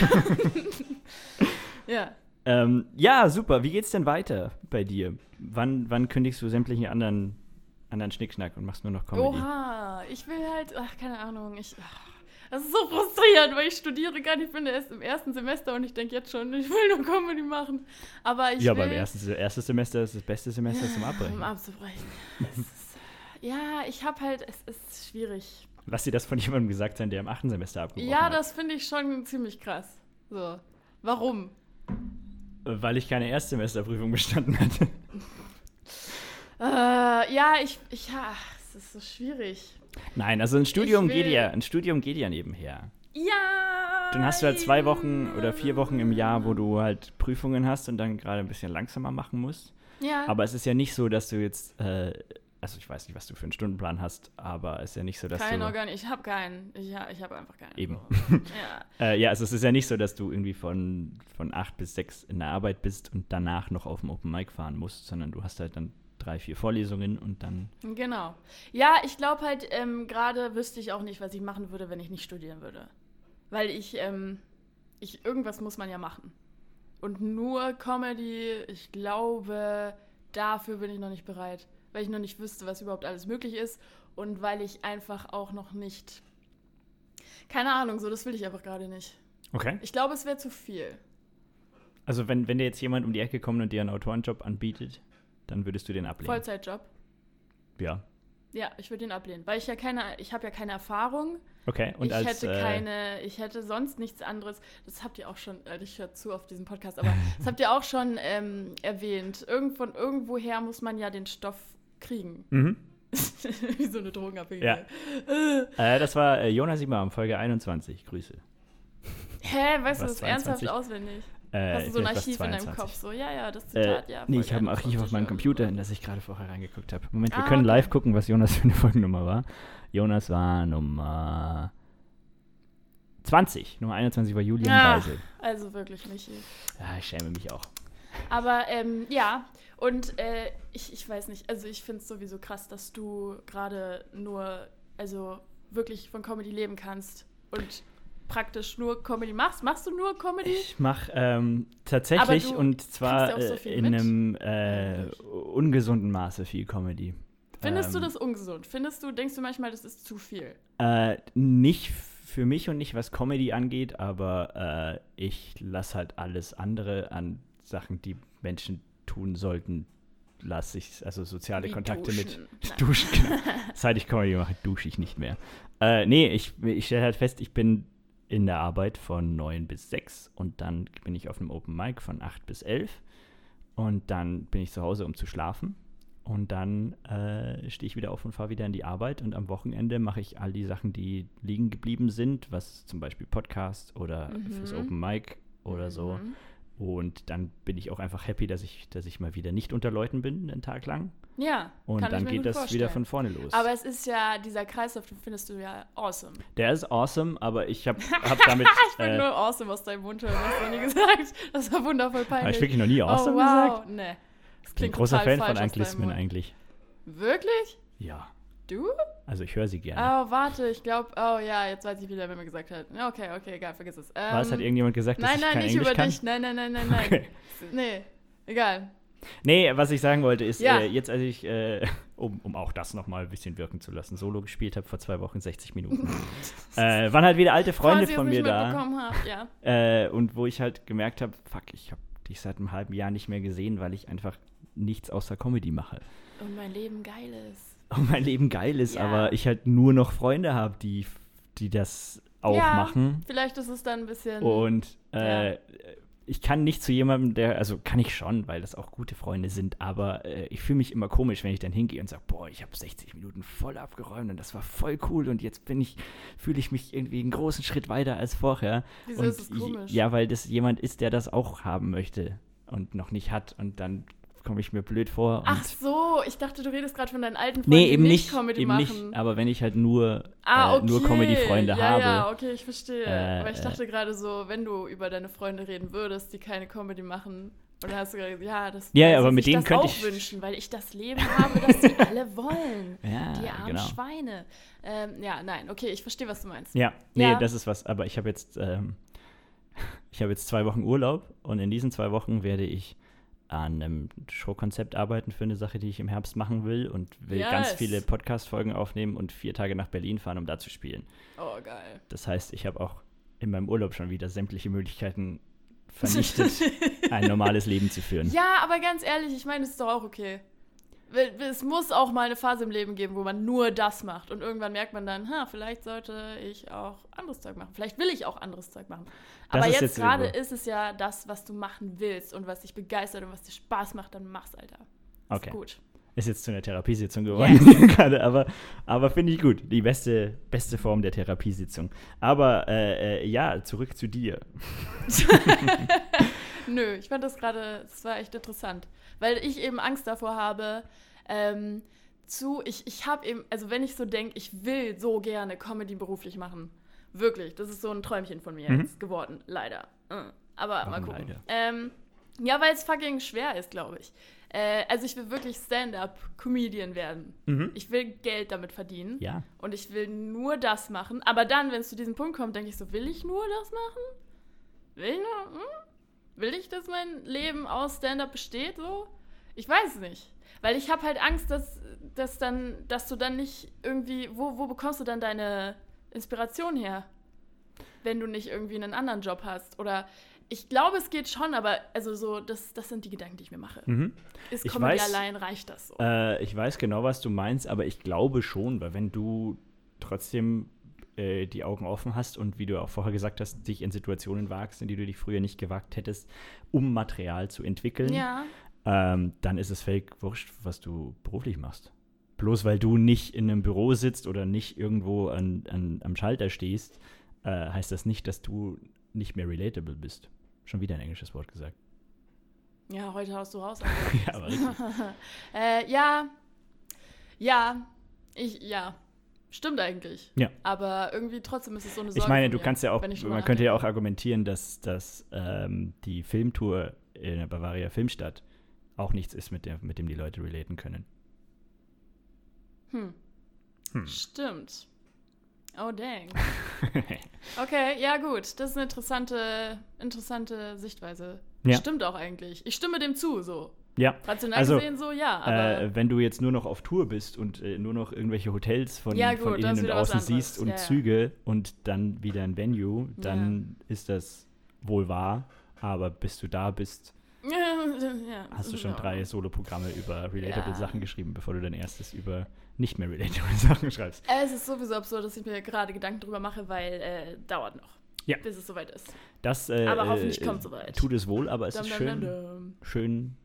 ja. Ähm, ja, super. Wie geht's denn weiter bei dir? Wann, wann kündigst du sämtlichen anderen, anderen Schnickschnack und machst nur noch Comedy? Oha, ich will halt, ach, keine Ahnung, ich. Ach, das ist so frustrierend, weil ich studiere gar nicht, ich bin erst im ersten Semester und ich denke jetzt schon, ich will nur Comedy machen. Aber ich ja, will. beim ersten erstes Semester ist das beste Semester zum Abbrechen. Um abzubrechen. Ist, ja, ich habe halt, es ist schwierig. Lass dir das von jemandem gesagt sein, der im achten Semester abgebrochen Ja, hat. das finde ich schon ziemlich krass. So. Warum? Weil ich keine Erstsemesterprüfung bestanden hatte. Äh, ja, ich, ich, ja, es ist so schwierig. Nein, also ein Studium geht ja, ein Studium geht ja nebenher. Ja. Dann hast du halt zwei Wochen oder vier Wochen im Jahr, wo du halt Prüfungen hast und dann gerade ein bisschen langsamer machen musst. Ja. Aber es ist ja nicht so, dass du jetzt, äh, also ich weiß nicht, was du für einen Stundenplan hast, aber es ist ja nicht so, dass kein du Organ. Ich habe keinen. Ich, ha- ich habe einfach keinen. eben. Ja. Äh, ja, also es ist ja nicht so, dass du irgendwie von, von acht bis sechs in der Arbeit bist und danach noch auf dem Open Mic fahren musst, sondern du hast halt dann drei, vier Vorlesungen und dann. Genau. Ja, ich glaube halt, ähm, gerade wüsste ich auch nicht, was ich machen würde, wenn ich nicht studieren würde. Weil ich, ähm, ich, irgendwas muss man ja machen. Und nur Comedy, ich glaube, dafür bin ich noch nicht bereit. Weil ich noch nicht wüsste, was überhaupt alles möglich ist. Und weil ich einfach auch noch nicht. Keine Ahnung, so, das will ich einfach gerade nicht. Okay. Ich glaube, es wäre zu viel. Also wenn, wenn dir jetzt jemand um die Ecke kommt und dir einen Autorenjob anbietet, dann würdest du den ablehnen. Vollzeitjob. Ja. Ja, ich würde ihn ablehnen. Weil ich ja keine, ich habe ja keine Erfahrung. Okay. Und ich als, hätte äh, keine, ich hätte sonst nichts anderes. Das habt ihr auch schon, äh, ich höre zu auf diesem Podcast, aber das habt ihr auch schon ähm, erwähnt. Irgend, von irgendwoher muss man ja den Stoff kriegen. Mhm. Wie so eine Drogenabhängigkeit. Äh, das war äh, Jonas Imam, Folge 21. Grüße. Hä, weißt du das ernsthaft 22? auswendig? Äh, Hast du so ein Archiv in deinem 22. Kopf? So, ja, ja, das Äh, Zitat, ja. nee, ich habe ein Archiv auf 21, meinem ja. Computer, in das ich gerade vorher reingeguckt habe. Moment, wir Ah, können okay. live gucken, was Jonas für eine Folgennummer war. Jonas war Nummer 20. Nummer 21 war Julian Ah. Weisel. Also wirklich, Michi. Ja, ich schäme mich auch. Aber ähm, ja, und äh, ich, ich weiß nicht, also ich finde es sowieso krass, dass du gerade nur, also wirklich von Comedy leben kannst und praktisch nur Comedy machst. Machst du nur Comedy? Ich mache ähm, tatsächlich du und zwar ja so äh, in mit. einem äh, ungesunden Maße viel Comedy. Findest du Ähm, das ungesund? Findest du, denkst du manchmal, das ist zu viel? Äh, nicht für mich und nicht was Comedy angeht, aber äh, ich lasse halt alles andere an Sachen, die Menschen tun sollten, lasse ich, also soziale Wie Kontakte mit duschen. Nein. Duschen. Genau. Seit ich Comedy mache, dusche ich nicht mehr. Äh, nee, ich, ich stelle halt fest, ich bin in der Arbeit von 9 bis 6 und dann bin ich auf einem Open Mic von 8 bis 11 und dann bin ich zu Hause, um zu schlafen. Und dann äh, stehe ich wieder auf und fahre wieder in die Arbeit. Und am Wochenende mache ich all die Sachen, die liegen geblieben sind, was zum Beispiel Podcast oder Mhm. fürs Open Mic oder so. Und dann bin ich auch einfach happy, dass ich, dass ich mal wieder nicht unter Leuten bin, einen Tag lang. Ja, Und dann geht das vorstellen. wieder von vorne los. Aber es ist ja, dieser Kreislauf, den findest du ja awesome. Der ist awesome, aber ich habe hab damit. Ich bin äh, nur awesome aus deinem Mund das hast du noch nie gesagt. Das war wundervoll peinlich. habe ich wirklich noch nie awesome oh, wow. gesagt? Nee. Ich bin ein großer Fan von Anglismen eigentlich. Wirklich? Ja. Du? Also ich höre sie gerne. Oh, warte, ich glaube, oh ja, jetzt weiß ich wieder, wer mir gesagt hat. Okay, okay, egal, vergiss es. Ähm, Was hat irgendjemand gesagt, dass Nein, ich nein, kein nicht Englisch über kann? dich. Nein, nein, nein, nein, nein. Okay. Nee, egal. Nee, was ich sagen wollte, ist, Ja. äh, jetzt als ich, äh, um, um auch das nochmal ein bisschen wirken zu lassen, Solo gespielt habe vor zwei Wochen, 60 Minuten, äh, waren halt wieder alte Freunde ihr von mir da. habt, ja. Äh, und wo ich halt gemerkt habe, fuck, ich habe dich seit einem halben Jahr nicht mehr gesehen, weil ich einfach nichts außer Comedy mache. Und mein Leben geil ist. Und mein Leben geil ist, Ja. aber ich halt nur noch Freunde habe, die, die das auch Ja. machen. Vielleicht ist es dann ein bisschen. Und äh, Ja. ich kann nicht zu jemandem, der, also kann ich schon, weil das auch gute Freunde sind, aber äh, ich fühle mich immer komisch, wenn ich dann hingehe und sage, boah, ich habe 60 Minuten voll abgeräumt und das war voll cool und jetzt bin ich, fühle ich mich irgendwie einen großen Schritt weiter als vorher. Wieso und ist es komisch? Ja, weil das jemand ist, der das auch haben möchte und noch nicht hat und dann komme ich mir blöd vor. Ach so, ich dachte, du redest gerade von deinen alten Freunden, nee, die eben nicht nicht, Comedy eben machen. nicht, aber wenn ich halt nur, Ah, äh, okay. nur Comedy-Freunde ja, habe. Ja, okay, ich verstehe. Äh, Aber ich dachte gerade so, wenn du über deine Freunde reden würdest, die keine Comedy machen, und dann hast du gesagt, ja, das Ja, weil aber mit denen könnte auch ich- wünschen, weil ich das Leben habe, das sie alle wollen. Ja, Die armen genau. Schweine. Ähm, ja, nein, okay, ich verstehe, was du meinst. Ja, nee, Ja. das ist was. Aber ich habe jetzt, ähm, ich habe jetzt zwei Wochen Urlaub und in diesen zwei Wochen werde ich an einem Showkonzept arbeiten für eine Sache, die ich im Herbst machen will und will ganz Yes. viele Podcast-Folgen aufnehmen und vier Tage nach Berlin fahren, um da zu spielen. Oh, geil. Das heißt, ich habe auch in meinem Urlaub schon wieder sämtliche Möglichkeiten vernichtet, ein normales Leben zu führen. Ja, aber ganz ehrlich, ich meine, es ist doch auch okay. Es muss auch mal eine Phase im Leben geben, wo man nur das macht. Und irgendwann merkt man dann, ha, vielleicht sollte ich auch anderes Zeug machen. Vielleicht will ich auch anderes Zeug machen. Aber jetzt, jetzt gerade ist es ja das, was du machen willst und was dich begeistert und was dir Spaß macht, dann mach's, Alter. Okay. Ist gut. Ist jetzt zu einer Therapiesitzung geworden yes. gerade, aber, aber finde ich gut. Die beste, beste Form der Therapiesitzung. Aber äh, äh, ja, zurück zu dir. Nö, ich fand das gerade, das war echt interessant. Weil ich eben Angst davor habe, ähm, zu, ich, ich habe eben, also wenn ich so denke, ich will so gerne Comedy beruflich machen. Wirklich, das ist so ein Träumchen von mir mhm. jetzt geworden, leider. Mhm. Aber Warum mal gucken. Ähm, ja, weil es fucking schwer ist, glaube ich. Äh, also ich will wirklich Stand-up-Comedian werden. Mhm. Ich will Geld damit verdienen. Ja. Und ich will nur das machen. Aber dann, wenn es zu diesem Punkt kommt, denke ich so, will ich nur das machen? Will ich nur? Hm? Will ich, dass mein Leben aus Stand-up besteht? So? Ich weiß es nicht. Weil ich habe halt Angst, dass, dass, dann, dass du dann nicht irgendwie. Wo, wo bekommst du dann deine Inspiration her? Wenn du nicht irgendwie einen anderen Job hast. Oder ich glaube, es geht schon, aber also so, das, das sind die Gedanken, die ich mir mache. Mhm. Ist Comedy weiß, allein, reicht das so? Äh, ich weiß genau, was du meinst, aber ich glaube schon, weil wenn du trotzdem äh, die Augen offen hast und wie du auch vorher gesagt hast, dich in Situationen wagst, in die du dich früher nicht gewagt hättest, um Material zu entwickeln, ja. ähm, dann ist es völlig wurscht, was du beruflich machst. Bloß weil du nicht in einem Büro sitzt oder nicht irgendwo an, an, am Schalter stehst, äh, heißt das nicht, dass du nicht mehr relatable bist. Schon wieder ein englisches Wort gesagt. Ja, heute haust du raus. ja, aber äh, ja, ja, ich, ja, stimmt eigentlich. Ja. Aber irgendwie trotzdem ist es so eine Sorge. Ich meine, du kannst ja auch, man könnte ja auch argumentieren, dass, dass ähm, die Filmtour in der Bavaria Filmstadt auch nichts ist, mit, der, mit dem die Leute relaten können. Hm. hm. Stimmt. Oh, dang. okay, ja gut. Das ist eine interessante, interessante Sichtweise. Ja. Stimmt auch eigentlich. Ich stimme dem zu, so. Ja. Rational also, gesehen so, ja. Äh, wenn du jetzt nur noch auf Tour bist und äh, nur noch irgendwelche Hotels von, ja, gut, von innen und außen siehst und ja, Züge und dann wieder ein Venue, dann ist das wohl wahr. Aber bis du da bist, hast du schon drei Soloprogramme über relatable Sachen geschrieben, bevor du dein erstes über nicht mehr relatable Sachen schreibst. Es ist sowieso absurd, dass ich mir gerade Gedanken drüber mache, weil äh, dauert noch. Ja. Bis es soweit ist. Das, äh, aber hoffentlich äh, kommt es soweit. Tut es wohl, aber es dum, ist schön, dum, dum, schön,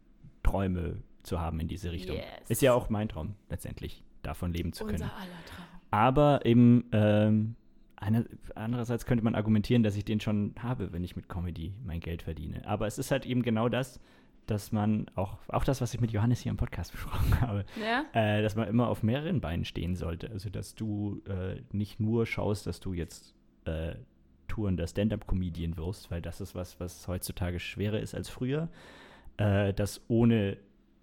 Träume zu haben in diese Richtung. Yes. Ist ja auch mein Traum, letztendlich, davon leben zu können. Unser aller Traum. Aber eben, ähm, eine, andererseits könnte man argumentieren, dass ich den schon habe, wenn ich mit Comedy mein Geld verdiene. Aber es ist halt eben genau das, dass man auch, auch das, was ich mit Johannes hier im Podcast besprochen habe, ja? äh, dass man immer auf mehreren Beinen stehen sollte. Also, dass du äh, nicht nur schaust, dass du jetzt äh, tourender Stand-up-Comedian wirst, weil das ist was, was heutzutage schwerer ist als früher, äh, das ohne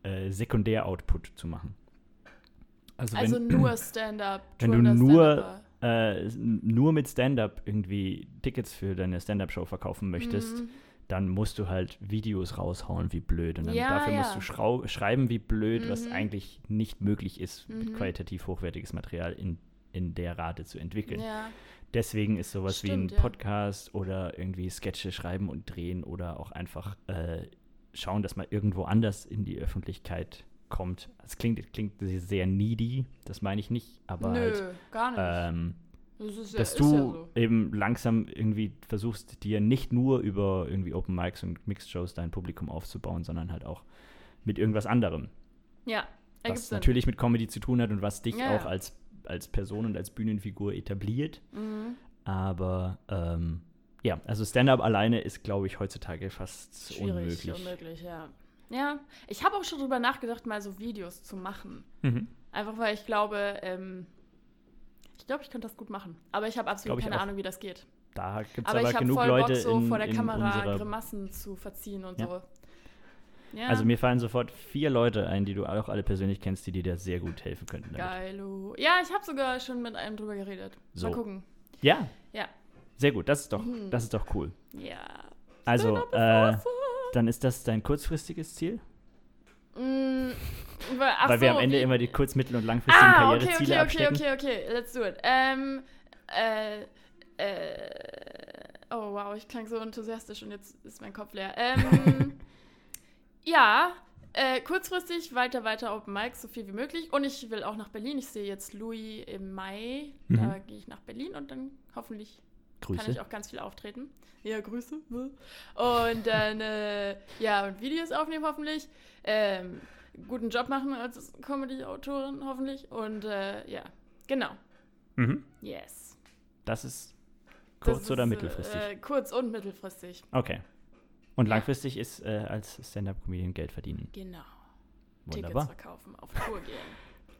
äh, Sekundär-Output zu machen. Also, also wenn, nur Stand-up. Wenn du nur, äh, nur mit Stand-up irgendwie Tickets für deine Stand-up-Show verkaufen möchtest, mhm dann musst du halt Videos raushauen wie blöd. Und dann ja, dafür ja. musst du schreiben wie blöd, mhm. was eigentlich nicht möglich ist, mhm. qualitativ hochwertiges Material in, in der Rate zu entwickeln. Ja. Deswegen ist sowas Stimmt, wie ein Podcast oder irgendwie Sketche schreiben und drehen oder auch einfach äh, schauen, dass man irgendwo anders in die Öffentlichkeit kommt. Es klingt, klingt sehr needy, das meine ich nicht, aber Nö, halt, gar nicht. Ähm, das dass du ja so. eben langsam irgendwie versuchst, dir nicht nur über irgendwie Open Mics und Mixed Shows dein Publikum aufzubauen, sondern halt auch mit irgendwas anderem. Ja. Was natürlich mit Comedy zu tun hat und was dich ja, auch als, als Person und als Bühnenfigur etabliert. Mhm. Aber ähm, ja, also Stand-up alleine ist, glaube ich, heutzutage fast Schwierig, unmöglich. unmöglich, ja. Ja, ich habe auch schon drüber nachgedacht, mal so Videos zu machen. Mhm. Einfach weil ich glaube, ähm, ich glaube, ich könnte das gut machen. Aber ich habe absolut keine Ahnung, wie das geht. Da gibt es aber, aber genug voll Leute Bock, so in, vor der Kamera Grimassen zu verziehen und ja. so. Ja. Also mir fallen sofort vier Leute ein, die du auch alle persönlich kennst, die dir da sehr gut helfen könnten. Geilo. Ja, ich habe sogar schon mit einem drüber geredet. So. Mal gucken. Ja. Ja. Sehr gut, das ist doch, mhm. das ist doch cool. Ja. Also, äh, dann ist das dein kurzfristiges Ziel? Mm, Weil wir am Ende immer die kurz-, mittel- und langfristigen ah, Karriereziele okay, okay. Okay, okay, okay, let's do it. Ähm, äh, äh, oh wow, ich klang so enthusiastisch und jetzt ist mein Kopf leer. Ähm, ja, Äh, kurzfristig weiter, weiter Open Mic, so viel wie möglich. Und ich will auch nach Berlin. Ich sehe jetzt Louis im Mai. Mhm. Da gehe ich nach Berlin und dann hoffentlich kann ich Grüße. auch ganz viel auftreten. Ja, Grüße. Und dann, äh, ja, und Videos aufnehmen hoffentlich. Ähm, guten Job machen als Comedy-Autorin hoffentlich. Und äh, ja, genau. Mhm. Yes. Das ist Das kurz oder ist, mittelfristig? Äh, kurz und mittelfristig. okay. Und ja. langfristig ist äh, als Stand-Up-Comedian Geld verdienen. Genau. Wunderbar. Tickets verkaufen, auf Tour gehen.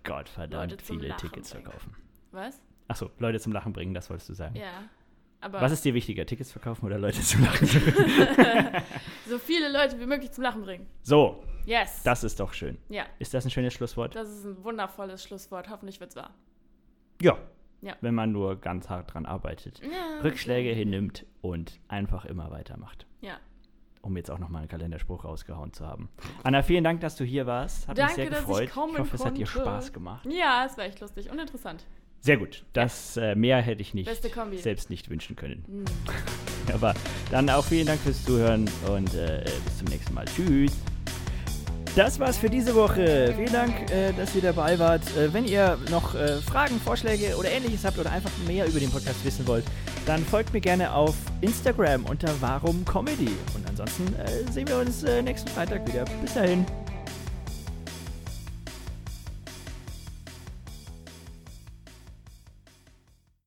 Gott verdammt viele Tickets bringen. verkaufen. Was? Achso, Leute zum Lachen bringen, das wolltest du sagen. Ja. Aber Was ist dir wichtiger, Tickets verkaufen oder Leute zum Lachen bringen? so viele Leute wie möglich zum Lachen bringen. so, Yes. das ist doch schön. ja, Ist das ein schönes Schlusswort? das ist ein wundervolles Schlusswort. Hoffentlich wird's wahr. Ja. Ja. Wenn man nur ganz hart dran arbeitet. Ja. Rückschläge hinnimmt und einfach immer weitermacht. Ja. Um jetzt auch nochmal einen Kalenderspruch rausgehauen zu haben. Anna, vielen Dank, dass du hier warst. Hat Danke, mich sehr dass ich gefreut. kommen hoffe, es hat dir konnte. Spaß gemacht. Ja, es war echt lustig und interessant. Sehr gut. Das äh, mehr hätte ich nicht selbst nicht wünschen können. Hm. Aber dann auch vielen Dank fürs Zuhören und äh, bis zum nächsten Mal. Tschüss. Das war's für diese Woche. Vielen Dank, äh, dass ihr dabei wart. Äh, wenn ihr noch äh, Fragen, Vorschläge oder ähnliches habt oder einfach mehr über den Podcast wissen wollt, dann folgt mir gerne auf Instagram unter Warum Comedy. Und ansonsten äh, sehen wir uns nächsten Freitag wieder. Bis dahin.